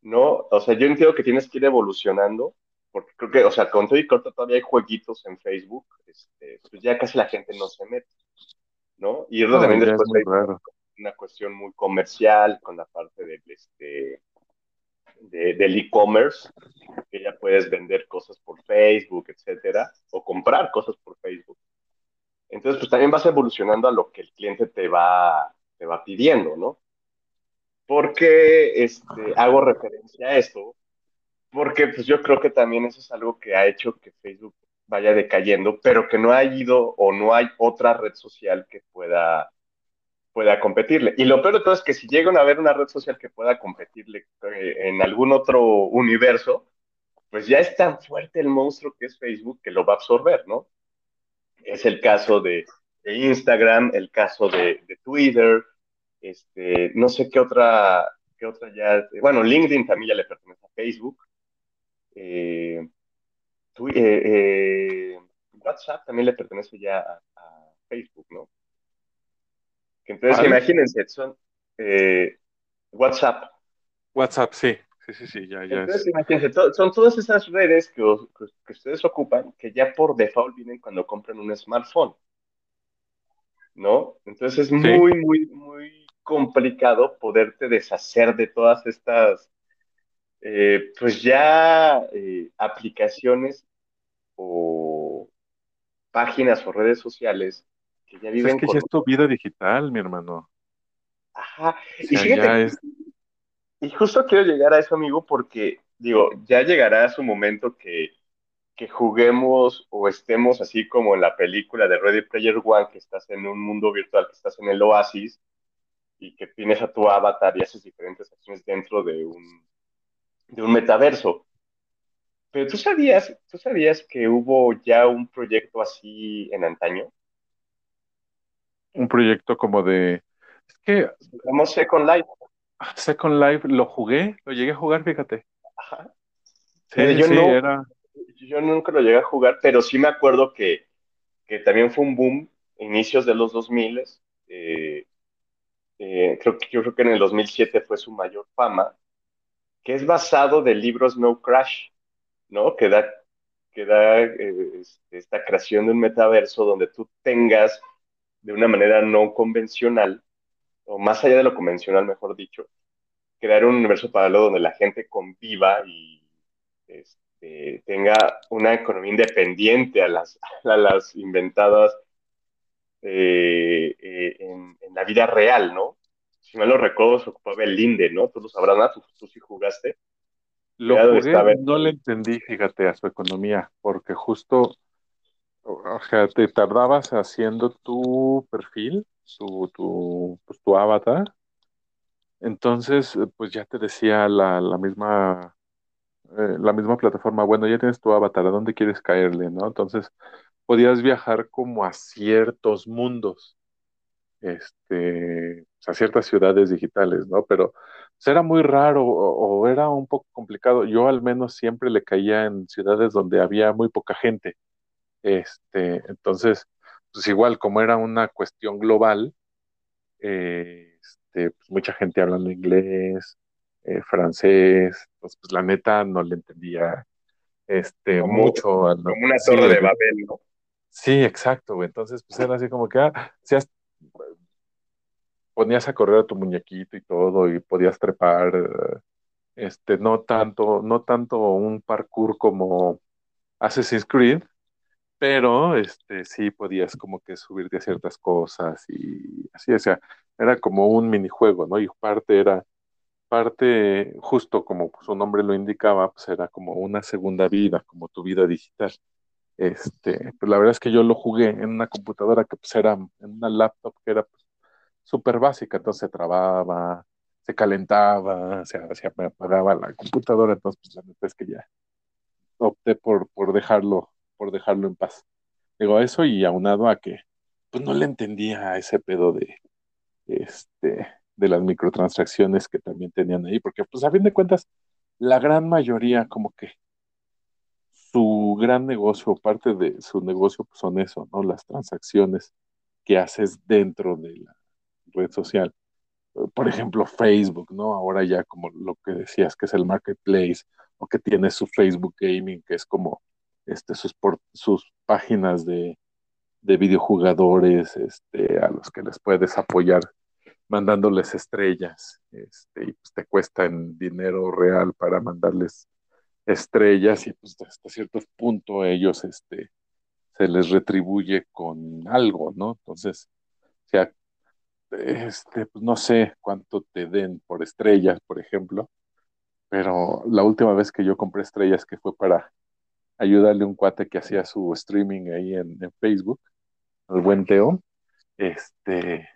¿no? O sea, yo entiendo que tienes que ir evolucionando, porque creo que, o sea, con todo y corto todavía hay jueguitos en Facebook, este, pues ya casi la gente no se mete, ¿no? Y eso también después hay una cuestión muy comercial con la parte del, este, del e-commerce, que ya puedes vender cosas por Facebook, etcétera, o comprar cosas por Facebook. Entonces, pues también vas evolucionando a lo que el cliente te va, te va pidiendo, ¿no? Porque este, hago referencia a esto, porque pues yo creo que también eso es algo que ha hecho que Facebook vaya decayendo, pero que no ha ido o no hay otra red social que pueda, pueda competirle. Y lo peor de todo es que si llegan a ver una red social que pueda competirle eh, en algún otro universo, pues ya es tan fuerte el monstruo que es Facebook que lo va a absorber, ¿no? Es el caso de, Instagram, el caso de, Twitter, este, no sé qué otra, qué otra ya, bueno, LinkedIn también ya le pertenece a Facebook, eh, eh, WhatsApp también le pertenece ya a, Facebook, ¿no? Entonces, imagínense, son eh, WhatsApp. WhatsApp, sí. Sí, sí, sí, ya, ya. Entonces, imagínense, son todas esas redes que, que, ustedes ocupan que ya por default vienen cuando compran un smartphone. ¿No? Entonces es muy, muy, muy complicado poderte deshacer de todas estas, eh, pues ya eh, aplicaciones o páginas o redes sociales que ya Pues viven es que con... ya es tu vida digital, mi hermano. Ajá. O Y fíjate, es, y justo quiero llegar a eso, amigo, porque digo, ya llegará su momento que, que juguemos o estemos así como en la película de Ready Player One, que estás en un mundo virtual, que estás en el oasis y que tienes a tu avatar y haces diferentes acciones dentro de un, de un metaverso. Pero tú sabías, tú sabías que hubo ya un proyecto así en antaño. Un proyecto como de... Es que Second Life. Second Life lo jugué, lo llegué a jugar, fíjate. Ajá. Mira, Sí, yo sí, no, era... yo nunca lo llegué a jugar, pero sí me acuerdo que, que también fue un boom inicios de los 2000. Eh, eh, creo que, yo creo que en el 2007 fue su mayor fama, que es basado del libro Snow Crash, ¿no? Que da, que da eh, este, esta creación de un metaverso donde tú tengas de una manera no convencional, o más allá de lo convencional, mejor dicho, crear un universo paralelo donde la gente conviva y este, tenga una economía independiente a las, a las inventadas eh, eh, en, en, la vida real, ¿no? Si mal lo recuerdo, se ocupaba el Linde, ¿no? Tú lo sabrás, ¿no? Tú, tú sí jugaste. Lo jugué, no le entendí, fíjate, a su economía, porque justo, o sea, te tardabas haciendo tu perfil, tu, tu, pues, tu avatar, entonces, eh, pues ya te decía la, la misma, eh, la misma plataforma, bueno, ya tienes tu avatar, ¿a dónde quieres caerle, no? Entonces, podías viajar como a ciertos mundos, este, a ciertas ciudades digitales, ¿no? Pero pues, era muy raro o, o era un poco complicado. Yo al menos siempre le caía en ciudades donde había muy poca gente. Este, entonces, pues igual como era una cuestión global, eh, este, pues mucha gente hablando inglés, eh, francés, pues, pues la neta no le entendía este como, mucho a lo- como una sí, torre de el- Babel, ¿no? sí, exacto, güey. Entonces, pues era así como que ah, ponías a correr a tu muñequito y todo, y podías trepar, este, no tanto, no tanto un parkour como Assassin's Creed, pero este, sí podías como que subirte a ciertas cosas y así, o sea, era como un minijuego, ¿no? Y parte era, parte, justo como su nombre lo indicaba, pues era como una segunda vida, como tu vida digital. Este, pues la verdad es que yo lo jugué en una computadora que pues era, en una laptop que era pues, súper básica, entonces se trababa, se calentaba, se, se apagaba la computadora, entonces pues la neta es que ya opté por, por dejarlo, por dejarlo en paz. Digo, eso y aunado a que pues no le entendía a ese pedo de este de las microtransacciones que también tenían ahí, porque pues a fin de cuentas, la gran mayoría como que su gran negocio, parte de su negocio pues son eso, ¿no? Las transacciones que haces dentro de la red social. Por ejemplo, Facebook, ¿no? Ahora ya como lo que decías, que es el marketplace, o que tiene su Facebook Gaming, que es como este, sus, por, sus páginas de, de videojugadores este, a los que les puedes apoyar mandándoles estrellas, este, y pues te cuesta en dinero real para mandarles estrellas, y pues hasta cierto punto ellos este, se les retribuye con algo, ¿no? Entonces, o sea, este, pues no sé cuánto te den por estrellas, por ejemplo, pero la última vez que yo compré estrellas, que fue para ayudarle a un cuate que hacía su streaming ahí en, en Facebook, al buen Teo, este,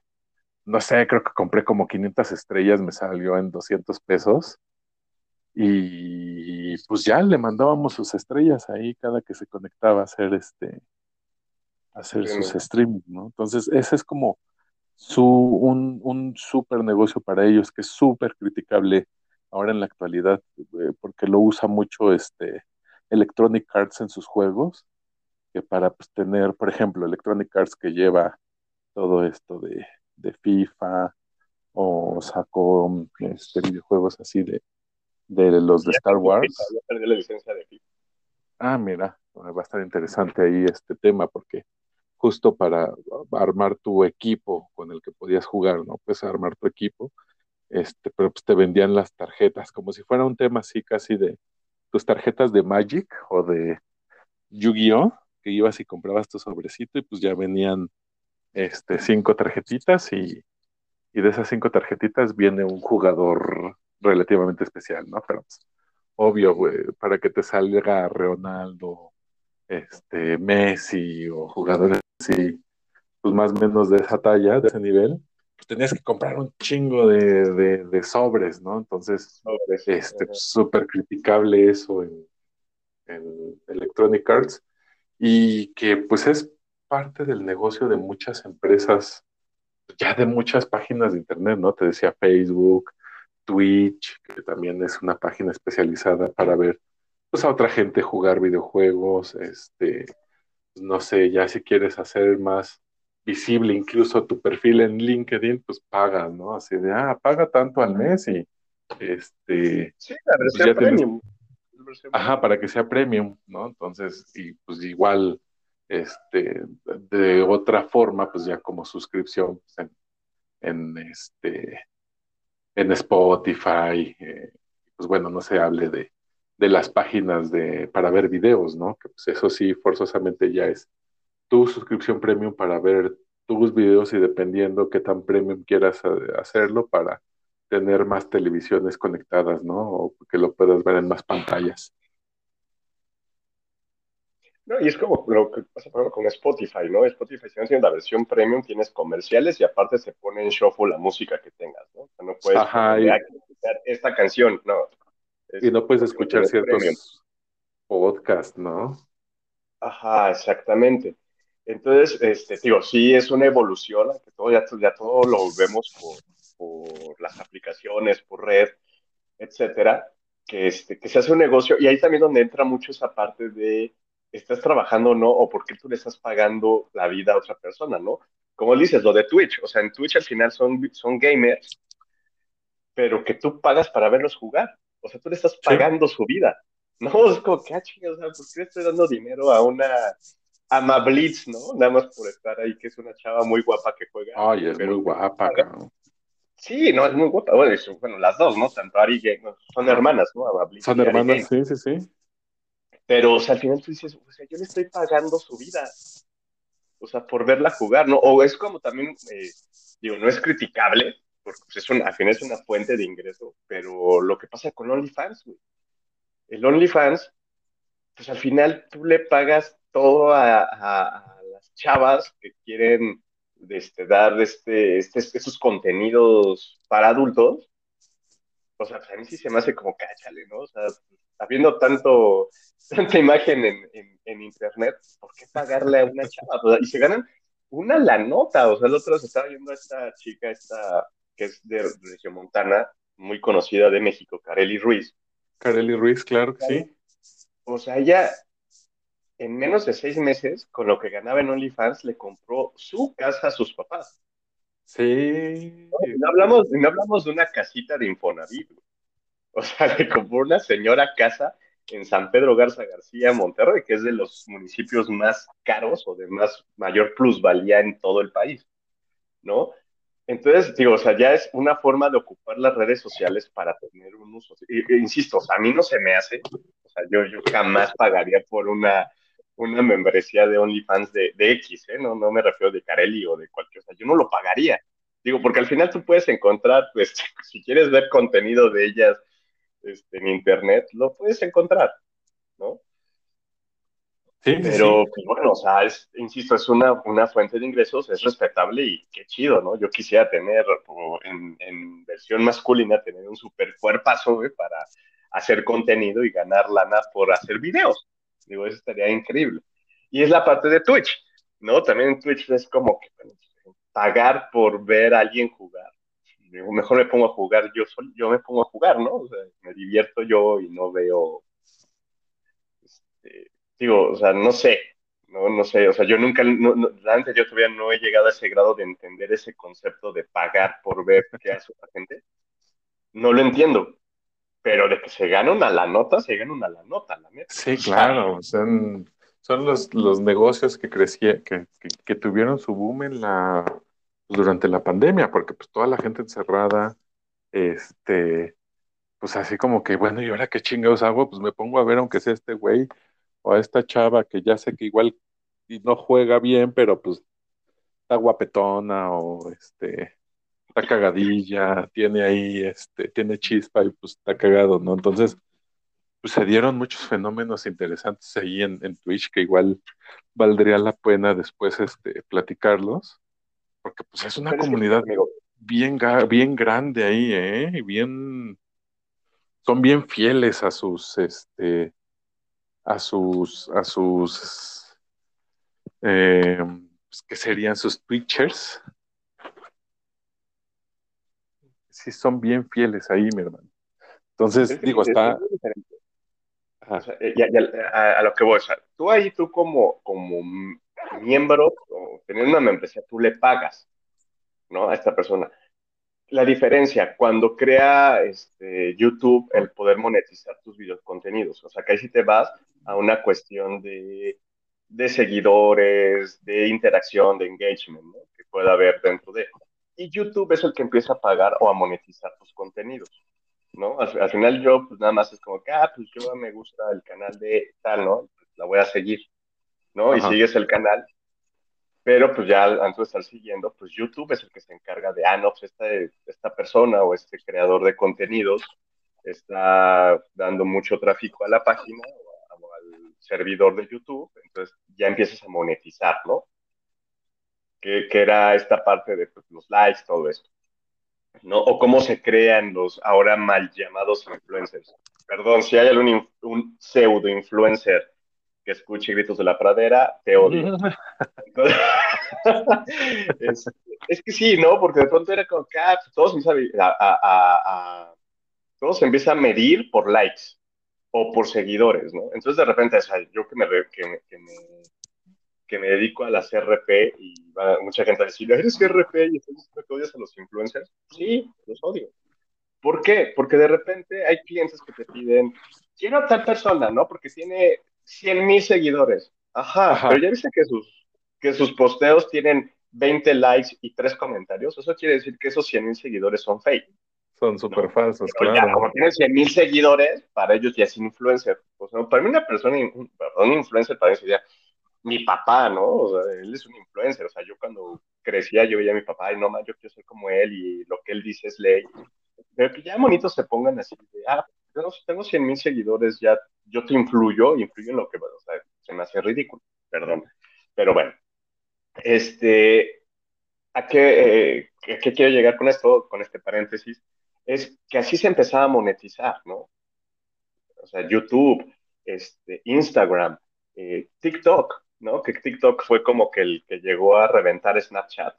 no sé, creo que compré como 500 estrellas, me salió en 200 pesos. Y pues ya le mandábamos sus estrellas ahí cada que se conectaba a hacer este, a hacer sus streaming, ¿no? Entonces, ese es como su, un, un súper negocio para ellos que es súper criticable ahora en la actualidad, eh, porque lo usa mucho este Electronic Arts en sus juegos, que para pues, tener, por ejemplo, Electronic Arts que lleva todo esto de, de FIFA o sacó este, videojuegos así de, de los de Star Wars. FIFA, ya perdió la licencia de FIFA. Ah, mira, va a estar interesante ahí este tema porque justo para armar tu equipo con el que podías jugar, ¿no? Pues armar tu equipo, este, pero pues te vendían las tarjetas, como si fuera un tema así casi de tarjetas de Magic o de Yu-Gi-Oh, que ibas y comprabas tu sobrecito y pues ya venían este, cinco tarjetitas y, y de esas cinco tarjetitas viene un jugador relativamente especial, ¿no? Pero pues, obvio, para que te salga Ronaldo, este, Messi o jugadores así, pues más o menos de esa talla, de ese nivel, tenías que comprar un chingo de, de, sobres, ¿no? Entonces, este, súper criticable eso en, en Electronic Arts y que pues es parte del negocio de muchas empresas, ya de muchas páginas de internet, ¿no? Te decía Facebook, Twitch, que también es una página especializada para ver pues, a otra gente jugar videojuegos, este, no sé, ya si quieres hacer más visible incluso tu perfil en LinkedIn, pues pagas, ¿no? Así de, ah, paga tanto al mes y este... Sí, la pues, versión premium. Ajá, para que sea premium, ¿no? Entonces, y pues igual, este, de otra forma, pues ya como suscripción pues, en, este, en Spotify, eh, pues bueno, no se hable de, de las páginas de, para ver videos, ¿no? Que pues eso sí, forzosamente ya es tu suscripción premium para ver tus videos y dependiendo qué tan premium quieras eh, hacerlo para tener más televisiones conectadas, ¿no? O que lo puedas ver en más pantallas. No, y es como lo que pasa con Spotify, ¿no? Spotify, si no tienes la versión premium, tienes comerciales y aparte se pone en shuffle la música que tengas, ¿no? O sea, no puedes Ajá, esta canción, no. y no puedes escuchar ciertos podcasts, ¿no? Ajá, exactamente. Entonces, este, digo, sí es una evolución, que todo ya, ya todo lo vemos por, por las aplicaciones, por red, etcétera, que, este, que se hace un negocio, y ahí también donde entra mucho esa parte de estás trabajando o no, o por qué tú le estás pagando la vida a otra persona, ¿no? Como dices, lo de Twitch, o sea, en Twitch al final son, son gamers, pero que tú pagas para verlos jugar, o sea, tú le estás pagando su vida, ¿no? Es como que, ah, o sea, ¿por qué le estoy dando dinero a una Ama Blitz, ¿no? Nada más por estar ahí, que es una chava muy guapa que juega. Ay, es muy guapa, ¿no? Sí, no, es muy guapa. Bueno, las dos, ¿no? Tanto Ari y son hermanas, ¿no? son hermanas, sí, sí, sí. Pero, o sea, al final tú dices, o sea, yo le estoy pagando su vida. O sea, por verla jugar, ¿no? O es como también, eh, digo, no es criticable, porque pues, es al final es una fuente de ingreso, pero lo que pasa con OnlyFans, güey. El OnlyFans, pues al final tú le pagas todo a, a las chavas que quieren este, dar este, este, estos contenidos para adultos, o sea, pues, a mí sí se me hace como cáchale, ¿no? O sea, habiendo tanto, tanta imagen en, en, internet, ¿por qué pagarle a una chava? O sea, y se ganan una la nota, o sea, el otro se estaba viendo a esta chica, esta que es de Región Montana, muy conocida de México, Kareli Ruiz. Kareli Ruiz, claro que sí. O sea, ella en menos de seis meses, con lo que ganaba en OnlyFans, le compró su casa a sus papás. Sí. No, hablamos, no hablamos de una casita de Infonavit. O sea, le compró una señora casa en San Pedro Garza García, Monterrey, que es de los municipios más caros o de más mayor plusvalía en todo el país, ¿no? Entonces, digo, o sea, ya es una forma de ocupar las redes sociales para tener un uso. insisto, o sea, a mí no se me hace, o sea, yo, yo jamás pagaría por una una membresía de OnlyFans de, de X, ¿eh? No, no me refiero de Carelli o de cualquier cosa, yo no lo pagaría. Digo, porque al final tú puedes encontrar, pues, si quieres ver contenido de ellas este, en internet, lo puedes encontrar, ¿no? Sí, Pero, pues, bueno, o sea, insisto, es una, una fuente de ingresos, es respetable y qué chido, ¿no? Yo quisiera tener, en, en versión masculina, tener un super cuerpazo, para hacer contenido y ganar lana por hacer videos. Digo, eso estaría increíble. Y es la parte de Twitch, ¿no? También en Twitch es como que pagar por ver a alguien jugar. Digo, mejor me pongo a jugar yo solo, yo me pongo a jugar, ¿no? O sea, me divierto yo y no veo. Este, digo, o sea, no sé, no, no sé, o sea, yo nunca, antes yo todavía no he llegado a ese grado de entender ese concepto de pagar por ver qué hace la gente. No lo entiendo pero de que se gana una la nota, se gana una la nota, la neta. Sí, claro, son, son los, los negocios que crecían, que, que, que tuvieron su boom en la, durante la pandemia, porque pues toda la gente encerrada, este, pues así como que, bueno, ¿y ahora qué chingados hago? Pues me pongo a ver aunque sea este güey o a esta chava que ya sé que igual y no juega bien, pero pues está guapetona o este está cagadilla, tiene ahí, este, tiene chispa y pues está cagado, ¿no? Entonces, pues se dieron muchos fenómenos interesantes ahí en, en Twitch que igual valdría la pena después este, platicarlos, porque pues es una Pero es que, comunidad bien, bien grande ahí, ¿eh? Y bien, son bien fieles a sus, este, a sus, a sus, eh, pues, ¿qué serían sus Twitchers? Sí, son bien fieles ahí, mi hermano. Entonces, es que digo, es- está. O sea, eh, ya- ya, a, a lo que voy, o sea, tú ahí, tú como, como miembro o teniendo una membresía, tú le pagas, ¿no? A esta persona. La diferencia, cuando crea este, YouTube el poder monetizar tus videos contenidos, o sea, que ahí sí te vas a una cuestión de, de seguidores, de interacción, de engagement, ¿no? Que pueda haber dentro de. Y YouTube es el que empieza a pagar o a monetizar tus contenidos, ¿no? Al, al final yo, pues nada más es como que, ah, pues yo me gusta el canal de tal, ¿no? Pues, la voy a seguir, ¿no? Y sigues el canal pero pues ya antes de estar siguiendo, pues YouTube es el que se encarga de, ah, no, pues esta, esta persona o este creador de contenidos está dando mucho tráfico a la página o, a- o al servidor de YouTube, entonces ya empiezas a monetizar, ¿no? Que, que era esta parte de pues, los likes, todo esto, ¿no? O cómo se crean los ahora mal llamados influencers. Perdón, si hay algún un pseudo influencer que escuche gritos de la pradera, te odio. Entonces, es, es que sí, ¿no? Porque de pronto era como que ah, pues, todos, empiezan a, a- a- todos se empieza a medir por likes o por seguidores, ¿no? Entonces de repente, o sea, yo que me, que, que, me, que me dedico a las RP y va mucha gente a decir, ¿eres RP y estás diciendo que odias a los influencers? Sí, los odio. ¿Por qué? Porque de repente hay clientes que te piden, quiero a tal persona, ¿no? Porque tiene 100 mil seguidores. Ajá, ajá, pero ya viste que sus, que sus posteos tienen 20 likes y 3 comentarios. Eso quiere decir que esos 100 mil seguidores son fake, son súper ¿no? falsos, ya, claro. como tienen 100 mil seguidores, para ellos ya es influencer. O sea, para mí una persona, un influencer para mí sería mi papá, ¿no? O sea, él es un influencer. O sea, yo cuando crecía, yo veía a mi papá y no más, yo quiero ser como él y lo que él dice es ley. Pero que ya bonitos se pongan así de, ah, sé, tengo 100 mil seguidores, ya yo te influyo, influyo en lo que, o sea, se me hace ridículo, perdón. Pero bueno, este, ¿a qué, eh, a qué quiero llegar con esto, con este paréntesis? Es que así se empezaba a monetizar, ¿no? O sea, YouTube, este, Instagram, eh, TikTok, ¿no? Que TikTok fue como que el que llegó a reventar Snapchat,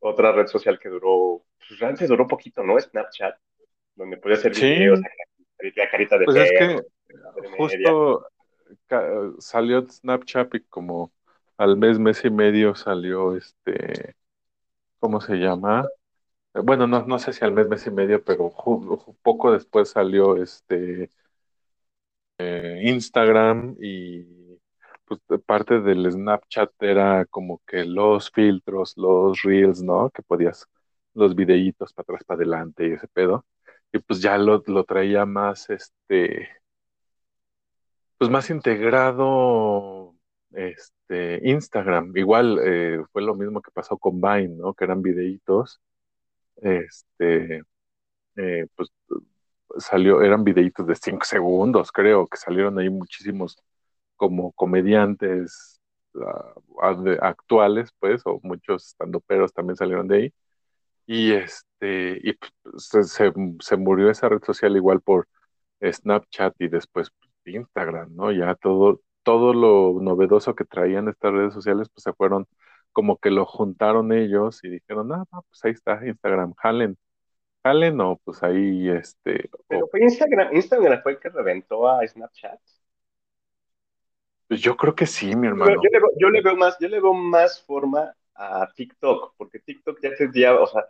otra red social que duró, pues antes duró poquito, ¿no? Snapchat, donde podía hacer videos, Sí, la carita de pues es que media. justo salió Snapchat y como al mes, mes y medio salió este, ¿cómo se llama? Bueno, no, no sé si al mes, mes y medio, pero poco después salió este eh, Instagram y pues parte del Snapchat era como que los filtros, los reels, ¿no? Que podías los videitos para atrás, para adelante y ese pedo. Y pues ya lo, lo traía más, este, pues más integrado, este, Instagram. Igual eh, fue lo mismo que pasó con Vine, ¿no? Que eran videitos, este, eh, pues salió, eran videitos de 5 segundos, creo, que salieron ahí muchísimos como comediantes uh, actuales, pues, o muchos estandoperos también salieron de ahí. Y este, y pues, se, se, se, murió esa red social igual por Snapchat y después Instagram, ¿no? Ya todo, todo lo novedoso que traían estas redes sociales, pues se fueron, como que lo juntaron ellos y dijeron, ah, no, pues ahí está Instagram, jalen, jalen, o pues ahí, este. Pero fue Instagram, Instagram fue el que reventó a Snapchat. Pues yo creo que sí, mi Yo, hermano. yo, le, veo- yo le veo más, yo le veo más forma a TikTok, porque TikTok ya te dio, o sea,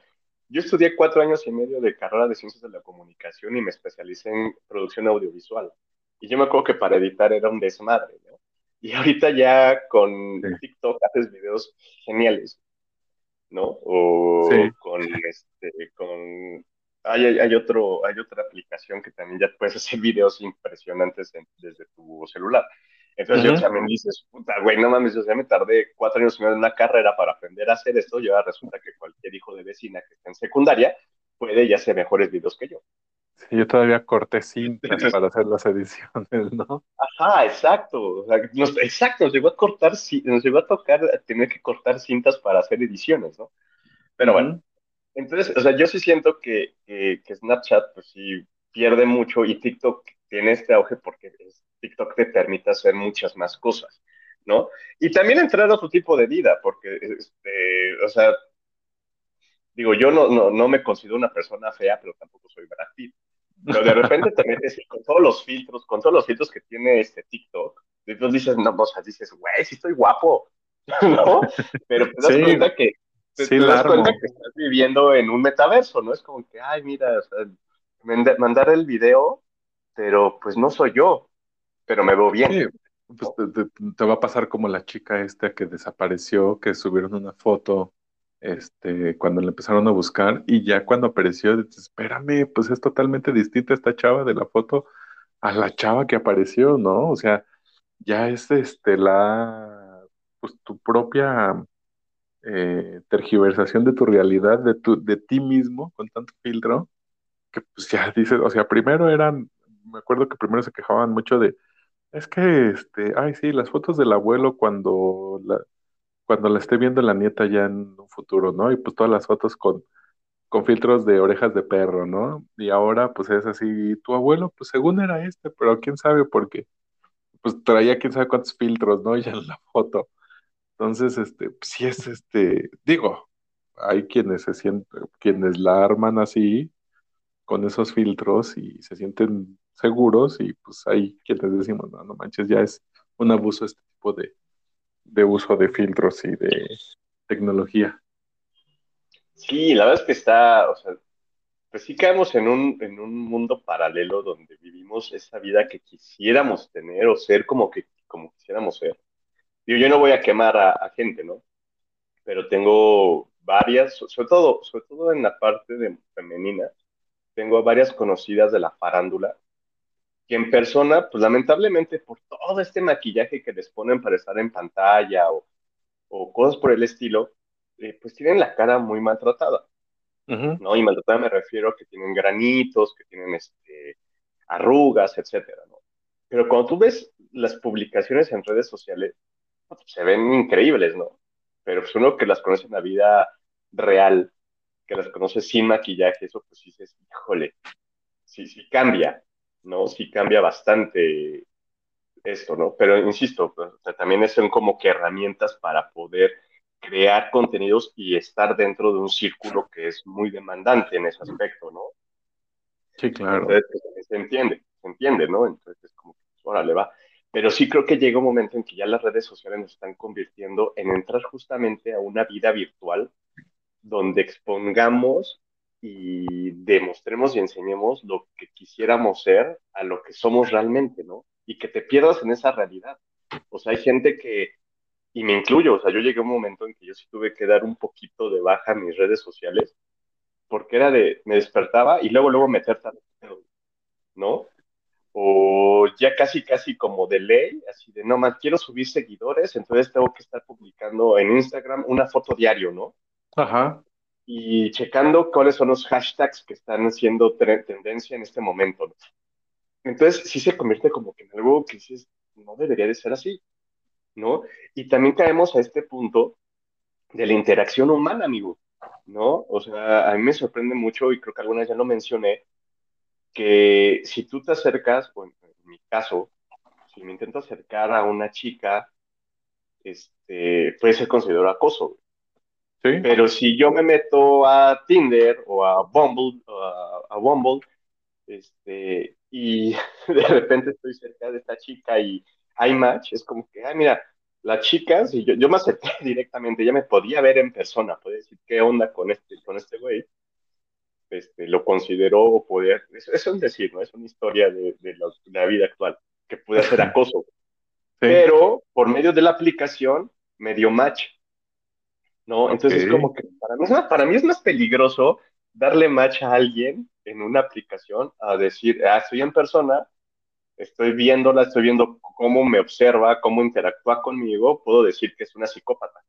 yo estudié cuatro años y medio de carrera de ciencias de la comunicación y me especialicé en producción audiovisual. Y yo me acuerdo que para editar era un desmadre, ¿no? Y ahorita ya con Sí. TikTok haces videos geniales, ¿no? O Sí. con este, con hay, hay, hay otro, hay otra aplicación que también ya puedes hacer videos impresionantes en- desde tu celular. Entonces yo también dices, puta, güey, no mames, yo ya me tardé cuatro años y medio en una carrera para aprender a hacer esto y ahora resulta que cualquier hijo de vecina que esté en secundaria puede ya hacer mejores videos que yo. Sí, yo todavía corté cintas para hacer las ediciones, ¿no? Ajá, exacto. O sea, nos, exacto, nos llegó a cortar, nos llegó a tocar tener que cortar cintas para hacer ediciones, ¿no? Pero bueno, entonces, o sea, yo sí siento que, que, que Snapchat, pues sí, pierde mucho y TikTok tiene este auge porque es- TikTok te permite hacer muchas más cosas, ¿no? Y también entrar a otro tipo de vida, porque, este, o sea, digo, yo no, no, no me considero una persona fea, pero tampoco soy Brad Pitt. Pero de repente te metes y con todos los filtros, con todos los filtros que tiene este TikTok, entonces dices, no, o sea, dices, güey, sí estoy guapo, ¿no? Pero te das Sí. cuenta que te, Sí, te das largo. cuenta que estás viviendo en un metaverso, ¿no? Es como que, ay, mira, o sea, mandar el video, pero pues no soy yo, pero me veo bien. Pues te va a pasar como la chica esta que desapareció, que subieron una foto este, cuando la empezaron a buscar y ya cuando apareció, dices, espérame, pues es totalmente distinta esta chava de la foto a la chava que apareció, ¿no? O sea, ya es este, la, pues tu propia eh, tergiversación de tu realidad, de, tu, de ti mismo, con tanto filtro, que pues ya dices, o sea, primero eran, me acuerdo que primero se quejaban mucho de es que, este, ay, sí, las fotos del abuelo cuando la, cuando la esté viendo la nieta ya en un futuro, ¿no? Y pues todas las fotos con, con filtros de orejas de perro, ¿no? Y ahora, pues es así, tu abuelo, pues según era este, pero quién sabe por qué. Pues traía quién sabe cuántos filtros, ¿no? Ya en la foto. Entonces, este, pues sí es este, digo, hay quienes se sienten, quienes la arman así, con esos filtros y se sienten seguros y pues hay quienes decimos, no, no manches, ya es un abuso este tipo de, de uso de filtros y de tecnología. Sí, la verdad es que está, o sea, pues sí caemos en un, en un mundo paralelo donde vivimos esa vida que quisiéramos tener o ser como que como quisiéramos ser. Digo, yo no voy a quemar a, gente, ¿no? Pero tengo varias, so- sobre todo, sobre todo en la parte de femenina, tengo varias conocidas de la farándula que en persona, pues lamentablemente por todo este maquillaje que les ponen para estar en pantalla o, o cosas por el estilo, eh, pues tienen la cara muy maltratada. Ujú. ¿no? Y maltratada me refiero a que tienen granitos, que tienen este, arrugas, etcétera, ¿no? Pero cuando tú ves las publicaciones en redes sociales, pues, se ven increíbles, ¿no? Pero pues uno que las conoce en la vida real, que las conoce sin maquillaje, eso pues dices, híjole, sí, sí cambia, ¿no? Sí cambia bastante esto, ¿no? Pero insisto, pues, o sea, también son como que herramientas para poder crear contenidos y estar dentro de un círculo que es muy demandante en ese aspecto, ¿no? Sí, claro. Entonces, pues, se entiende, se entiende, ¿no? Entonces, es como que, pues, órale, va. Pero sí creo que llega un momento en que ya las redes sociales nos están convirtiendo en entrar justamente a una vida virtual donde expongamos y demostremos y enseñemos lo que quisiéramos ser a lo que somos realmente, ¿no? Y que te pierdas en esa realidad. O sea, hay gente que, y me incluyo, o sea, yo llegué a un momento en que yo sí tuve que dar un poquito de baja a mis redes sociales, porque era de, me despertaba y luego, luego meter tanto, ¿no? O ya casi, casi como de ley, así de, no más, quiero subir seguidores, entonces tengo que estar publicando en Instagram una foto diario, ¿no? Ajá. y checando cuáles son los hashtags que están tre- tendencia en este momento. Entonces, sí se convierte como que en algo que dices, no debería de ser así, ¿no? Y también caemos a este punto de la interacción humana, amigo, ¿no? O sea, a mí me sorprende mucho, y creo que algunas ya lo mencioné, que si tú te acercas, o en, en mi caso, si me intento acercar a una chica, este, puede ser considerado acoso, Sí. pero si yo me meto a Tinder o a Bumble, o a, a Bumble, este, y de repente estoy cerca de esta chica y hay match, es como que, ay, mira, la chica, si yo, yo me acerqué directamente, ella me podía ver en persona, podía decir qué onda con este, con este güey, este, lo consideró poder, eso, eso es decir, ¿no? Es una historia de, de la, de la vida actual, que puede ser acoso, Sí. pero por medio de la aplicación me dio match. ¿No? Entonces, Ok. como que para mí, es más, para mí es más peligroso darle match a alguien en una aplicación a decir, ah, estoy en persona, estoy viéndola, estoy viendo cómo me observa, cómo interactúa conmigo, puedo decir que es una psicópata,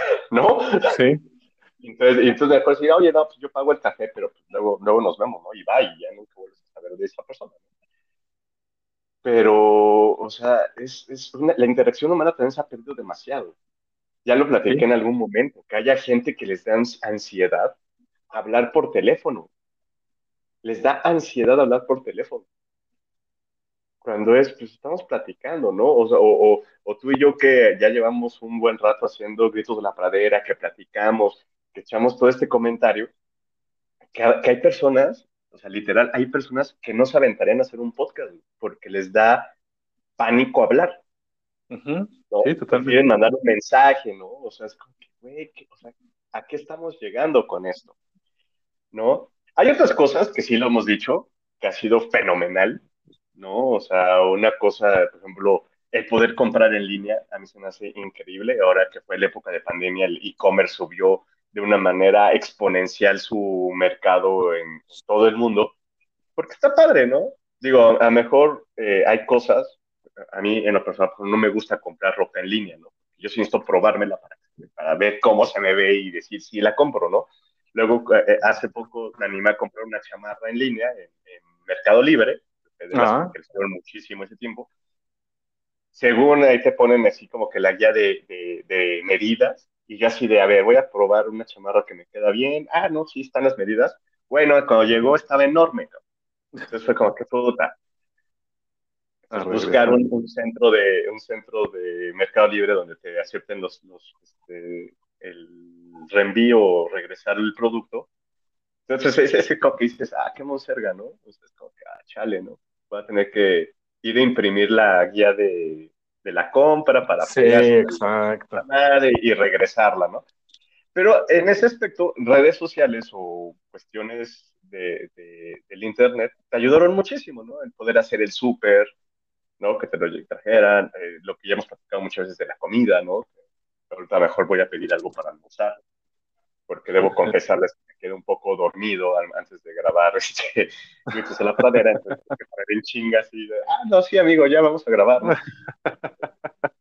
¿no? Sí. Entonces, entonces después decir, oye, no, pues yo pago el café, pero pues luego, luego nos vemos, ¿no? Y va, y ya nunca vuelves a saber de esa persona. ¿no? Pero, o sea, es, es una- la interacción humana también se ha perdido demasiado. Ya lo platiqué Sí. en algún momento, que haya gente que les da ans- ansiedad hablar por teléfono. Les da ansiedad hablar por teléfono. Cuando es, pues estamos platicando, ¿no? O, sea, o, o- o tú y yo que ya llevamos un buen rato haciendo gritos de la pradera, que platicamos, que echamos todo este comentario, que, que hay personas, o sea, literal, hay personas que no se aventarían a hacer un podcast porque les da pánico hablar, Sí, totalmente. Prefieren mandar un mensaje, ¿no? O sea, es como que, güey, ¿qué- o sea, ¿a qué estamos llegando con esto? ¿No? Hay otras cosas que sí lo hemos dicho, que ha sido fenomenal, ¿no? O sea, una cosa, por ejemplo, el poder comprar en línea, a mí se me hace increíble. Ahora que fue la época de pandemia, el e-commerce subió de una manera exponencial su mercado en todo el mundo, porque está padre, ¿no? Digo, a lo mejor eh, hay cosas, a mí en lo personal pues, no me gusta comprar ropa en línea, ¿no? Yo sí necesito probármela para, para ver cómo se me ve y decir si la compro, ¿no? Luego, eh, hace poco me animé a comprar una chamarra en línea en, en Mercado Libre, de las Ah. que crecieron muchísimo ese tiempo. Según ahí te ponen así como que la guía de, de, de medidas, y yo así de, a ver, voy a probar una chamarra que me queda bien. Ah, no, sí, están las medidas. Bueno, cuando llegó estaba enorme. cabrón. Entonces fue como que puta. Buscar un, un centro de un centro de Mercado Libre donde te acepten los, los este, el reenvío o regresar el producto. Entonces es ese como que dices, ah, qué monserga, ¿no? Entonces como que, ah, chale, ¿no? Voy a tener que ir a imprimir la guía de, de la compra para Sí, exacto. madre y regresarla, ¿no? Pero en ese aspecto, redes sociales o cuestiones de, de- del Internet te ayudaron muchísimo, ¿no? El poder hacer el súper, ¿no? Que te lo trajeran, eh, lo que ya hemos platicado muchas veces de la comida, ¿no? Ahorita mejor voy a pedir algo para almorzar, porque debo confesarles que me quedé un poco dormido antes de grabar este, a la Pradera, entonces para en chinga así de, ah, no, sí, amigo, ya vamos a grabar, ¿no?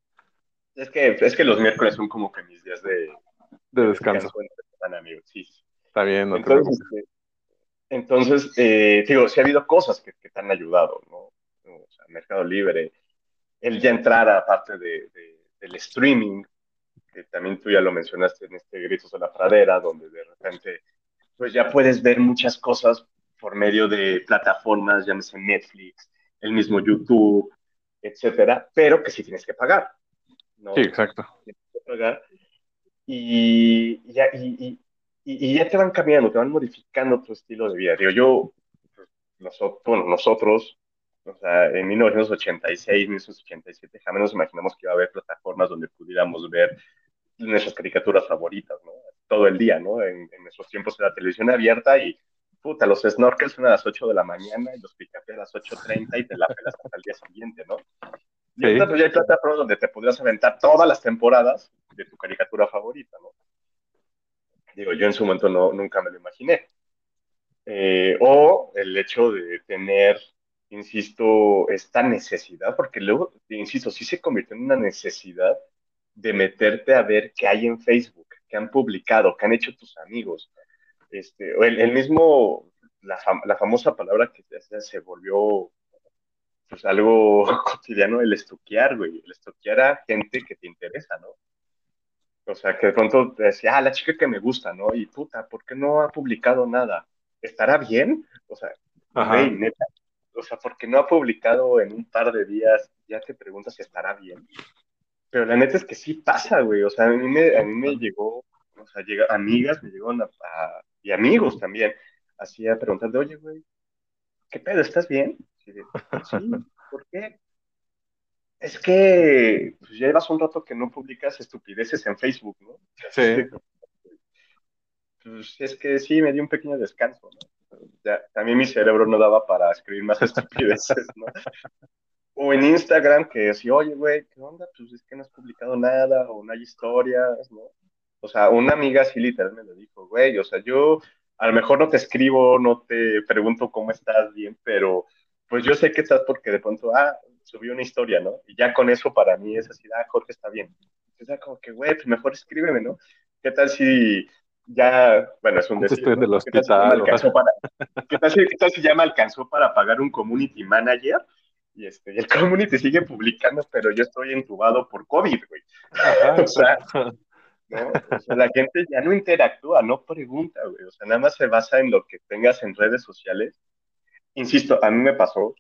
Es que, es que los miércoles son como que mis días de, De descanso. semana, amigo, sí, sí. Está bien, no Entonces, este, entonces eh, digo, sí ha habido cosas que, que te han ayudado, ¿no? Mercado Libre, el ya entrar aparte de, de- del streaming, que también tú ya lo mencionaste en este Gritos de la Pradera, donde de repente, pues ya puedes ver muchas cosas por medio de plataformas, llámese Netflix, el mismo YouTube, etcétera, pero que sí tienes que pagar, ¿no? Sí, exacto. tienes que pagar y, y ya, y, y- y- y ya te van cambiando, te van modificando tu estilo de vida. Digo, yo, pues, nosotros, bueno, nosotros, o sea, en 1986, 1987, jamás nos imaginamos que iba a haber plataformas donde pudiéramos ver nuestras caricaturas favoritas, ¿no? Todo el día, ¿no? En, en nuestros tiempos era televisión abierta y, puta, los snorkels son a las 8 de la mañana y los picafé a las 8.30 y te la pelas hasta el día siguiente, ¿no? Y Sí. ahorita pues ya hay plataformas donde te podrías aventar todas las temporadas de tu caricatura favorita, ¿no? Digo, yo en su momento no, nunca me lo imaginé. Eh, o el hecho de tener, insisto, esta necesidad, porque luego, insisto, sí se convirtió en una necesidad de meterte a ver qué hay en Facebook, qué han publicado, qué han hecho tus amigos. Este, el, el mismo, la, fam- la famosa palabra que se volvió pues algo cotidiano, el estoquear, güey, el estoquear a gente que te interesa, ¿no? O sea, que de pronto te decía, ah, la chica que me gusta, ¿no? Y puta, ¿por qué no ha publicado nada? ¿Estará bien? O sea, güey, neta, o sea, porque no ha publicado en un par de días, ya te preguntas si estará bien. Pero la neta es que sí pasa, güey. O sea, a mí me, a mí me llegó, o sea, llega, amigas me llegaron a, a- y amigos también, así a preguntarle, oye, güey, ¿qué pedo? ¿Estás bien? Y de, sí, ¿por qué? Es que pues, llevas un rato que no publicas estupideces en Facebook, ¿no? Sí. Pues es que sí, me dio un pequeño descanso, ¿no? Ya, también mi cerebro no daba para escribir más estupideces, ¿no? o en Instagram que decía, oye, güey, ¿qué onda? Pues es que no has publicado nada o no hay historias, ¿no? O sea, una amiga así literal me lo dijo, güey, o sea, yo a lo mejor no te escribo, no te pregunto cómo estás bien, pero pues yo sé que estás porque de pronto, ah, subí una historia, ¿no? Y ya con eso para mí es así, ah, Jorge está bien. Entonces, como que, güey, pues mejor escríbeme, ¿no? ¿Qué tal si ya, bueno, es un decir, estoy en el ¿Qué tal si ya me hospital. o- alcanzó para, qué tal si, qué tal si ya me alcanzó para pagar un community manager? Y, este, el community sigue publicando, pero yo estoy entubado por COVID, güey. Ajá, O sea. ¿no? O sea, la gente ya no interactúa, no pregunta, güey. O sea, nada más se basa en lo que tengas en redes sociales. Insisto, a mí me pasó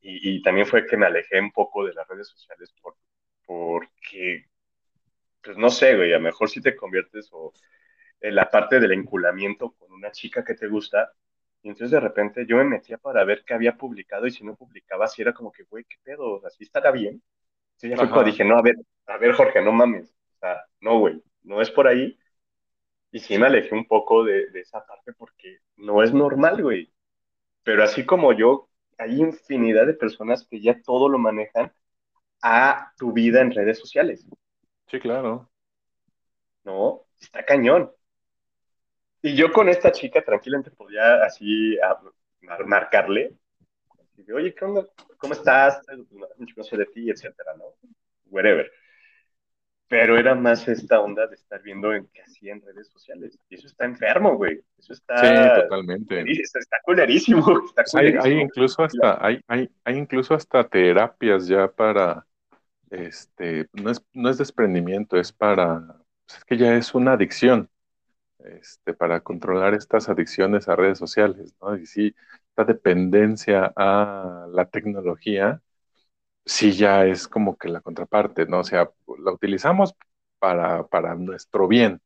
y, y también fue que me alejé un poco de las redes sociales por, porque, pues no sé, güey, a lo mejor si te conviertes o en la parte del enculamiento con una chica que te gusta, y entonces de repente yo me metía para ver qué había publicado y si no publicaba, así era como que, güey, ¿qué pedo? O sea, ¿sí estará bien? Entonces ya fue cuando dije, no, a ver, a ver, Jorge, no mames. O sea, no, güey, no es por ahí. Y sí me alejé un poco de, de esa parte porque no es normal, güey. Pero así como yo, hay infinidad de personas que ya todo lo manejan a tu vida en redes sociales, Sí, claro. ¿no? Está cañón. Y yo con esta chica tranquilamente podía así a- mar- marcarle, oye, ¿qué onda? ¿Cómo estás? No sé de ti, etcétera, ¿no? Whatever. Pero era más esta onda de estar viendo en qué hacía en redes sociales. Y eso está enfermo, güey. Eso Sí, está, totalmente. está culerísimo. Está hay, hay incluso hasta, hay, hay, hay incluso hasta terapias ya para, este, no es, no es desprendimiento, es para, pues es que ya es una adicción, este, para controlar estas adicciones a redes sociales, ¿no? Y sí, esta dependencia a la tecnología, sí ya es como que la contraparte, ¿no? O sea, la utilizamos para, para nuestro bien,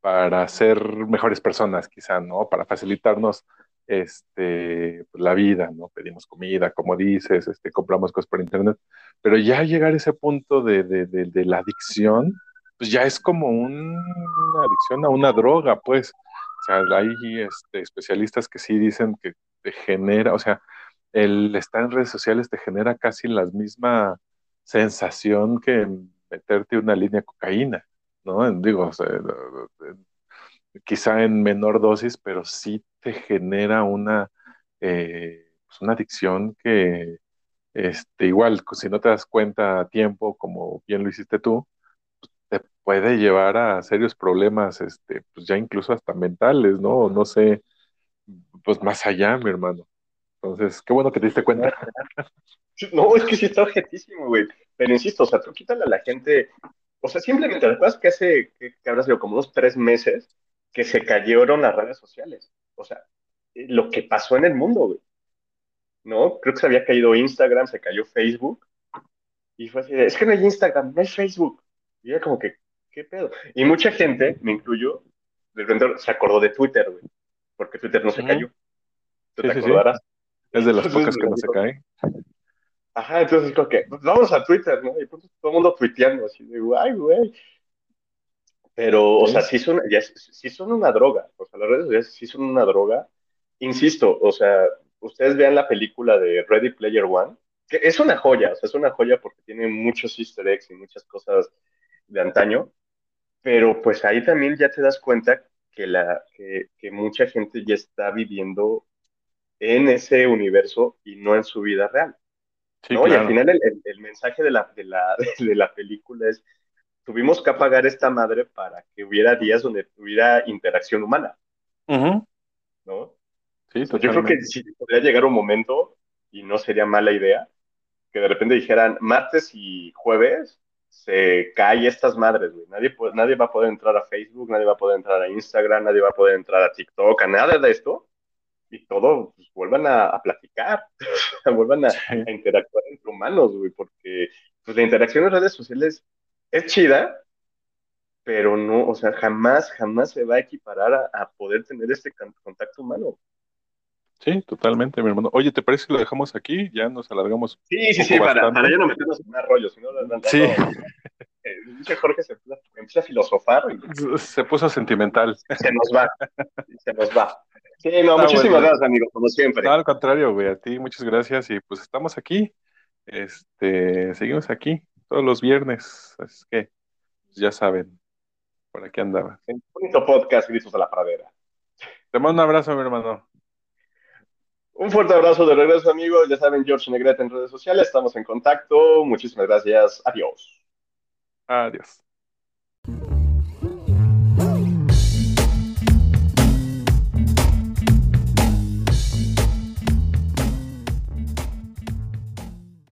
para ser mejores personas, quizá, ¿no? Para facilitarnos este, pues, la vida, ¿no? Pedimos comida, como dices, este, compramos cosas por internet, pero ya llegar a ese punto de, de, de, de la adicción, pues ya es como un- una adicción a una droga, pues. O sea, hay este, especialistas que sí dicen que te genera, o sea, el estar en redes sociales te genera casi la misma sensación que meterte una línea de cocaína, ¿no? Digo, o sea, quizá en menor dosis, pero sí te genera una, eh, pues una adicción que, este, igual, si no te das cuenta a tiempo, como bien lo hiciste tú, puede llevar a serios problemas, este, pues ya incluso hasta mentales, ¿no? No sé, pues más allá, mi hermano. Entonces, qué bueno que te diste cuenta. No, es que sí está objetísimo, güey. Pero insisto, o sea, tú quítale a la gente. O sea, simplemente, ¿recuerdas que hace, que, que habrá sido como unos tres meses que se cayeron las redes sociales? O sea, eh, lo que pasó en el mundo, güey. ¿No? Creo que se había caído Instagram, se cayó Facebook. Y fue así de, es que no hay Instagram, no hay Facebook. Y era como que, ¿qué pedo? Y mucha gente, me incluyo, de repente se acordó de Twitter, güey. Porque Twitter no se cayó. ¿Tú Sí, te sí, sí. acordarás? Es de las pocas que no se caen. Ajá, entonces como que, pues vamos a Twitter, ¿no? Y pues, todo el mundo tuiteando, así de, ay, güey. Pero, o sea, sí son, ya, sí son una droga. O sea, las redes sociales sí son una droga. Insisto, o sea, ustedes vean la película de Ready Player One, que es una joya, o sea, es una joya porque tiene muchos easter eggs y muchas cosas de antaño, pero pues ahí también ya te das cuenta que, la, que, que mucha gente ya está viviendo en ese universo y no en su vida real. Sí, ¿no? Y al final el, el- el mensaje de la, de, la, de la película es, tuvimos que apagar esta madre para que hubiera días donde hubiera interacción humana. ¿no? Sí, yo creo que sí podría llegar un momento, y no sería mala idea, que de repente dijeran, martes y jueves se cae estas madres, güey. Nadie, pu- nadie va a poder entrar a Facebook, nadie va a poder entrar a Instagram, nadie va a poder entrar a TikTok, a nada de esto, y todo, pues vuelvan a, a platicar, vuelvan a, Sí. a interactuar entre humanos, güey, porque pues, la interacción en redes sociales es chida, pero no, o sea, jamás, jamás se va a equiparar a, a poder tener este contacto humano. Sí, totalmente, mi hermano. Oye, ¿te parece que lo dejamos aquí? Ya nos alargamos Sí, sí, un sí, para, ya no meternos en más rollos, sino no, no, Sí, eh, dice Jorge se empieza, a filosofar y se puso sentimental. se nos va, se nos va. Sí, no, Ah, muchísimas bueno. gracias, amigo, como siempre. No, al contrario, güey, a ti muchas gracias y pues estamos aquí Este, seguimos aquí todos los viernes, así que pues, ya saben, por aquí andaba. En bonito podcast, Gritos de la Pradera. Te mando un abrazo, mi hermano. Un fuerte abrazo de regreso, amigos. Ya saben, George Negrete en redes sociales. Estamos en contacto. Muchísimas gracias. Adiós. Adiós.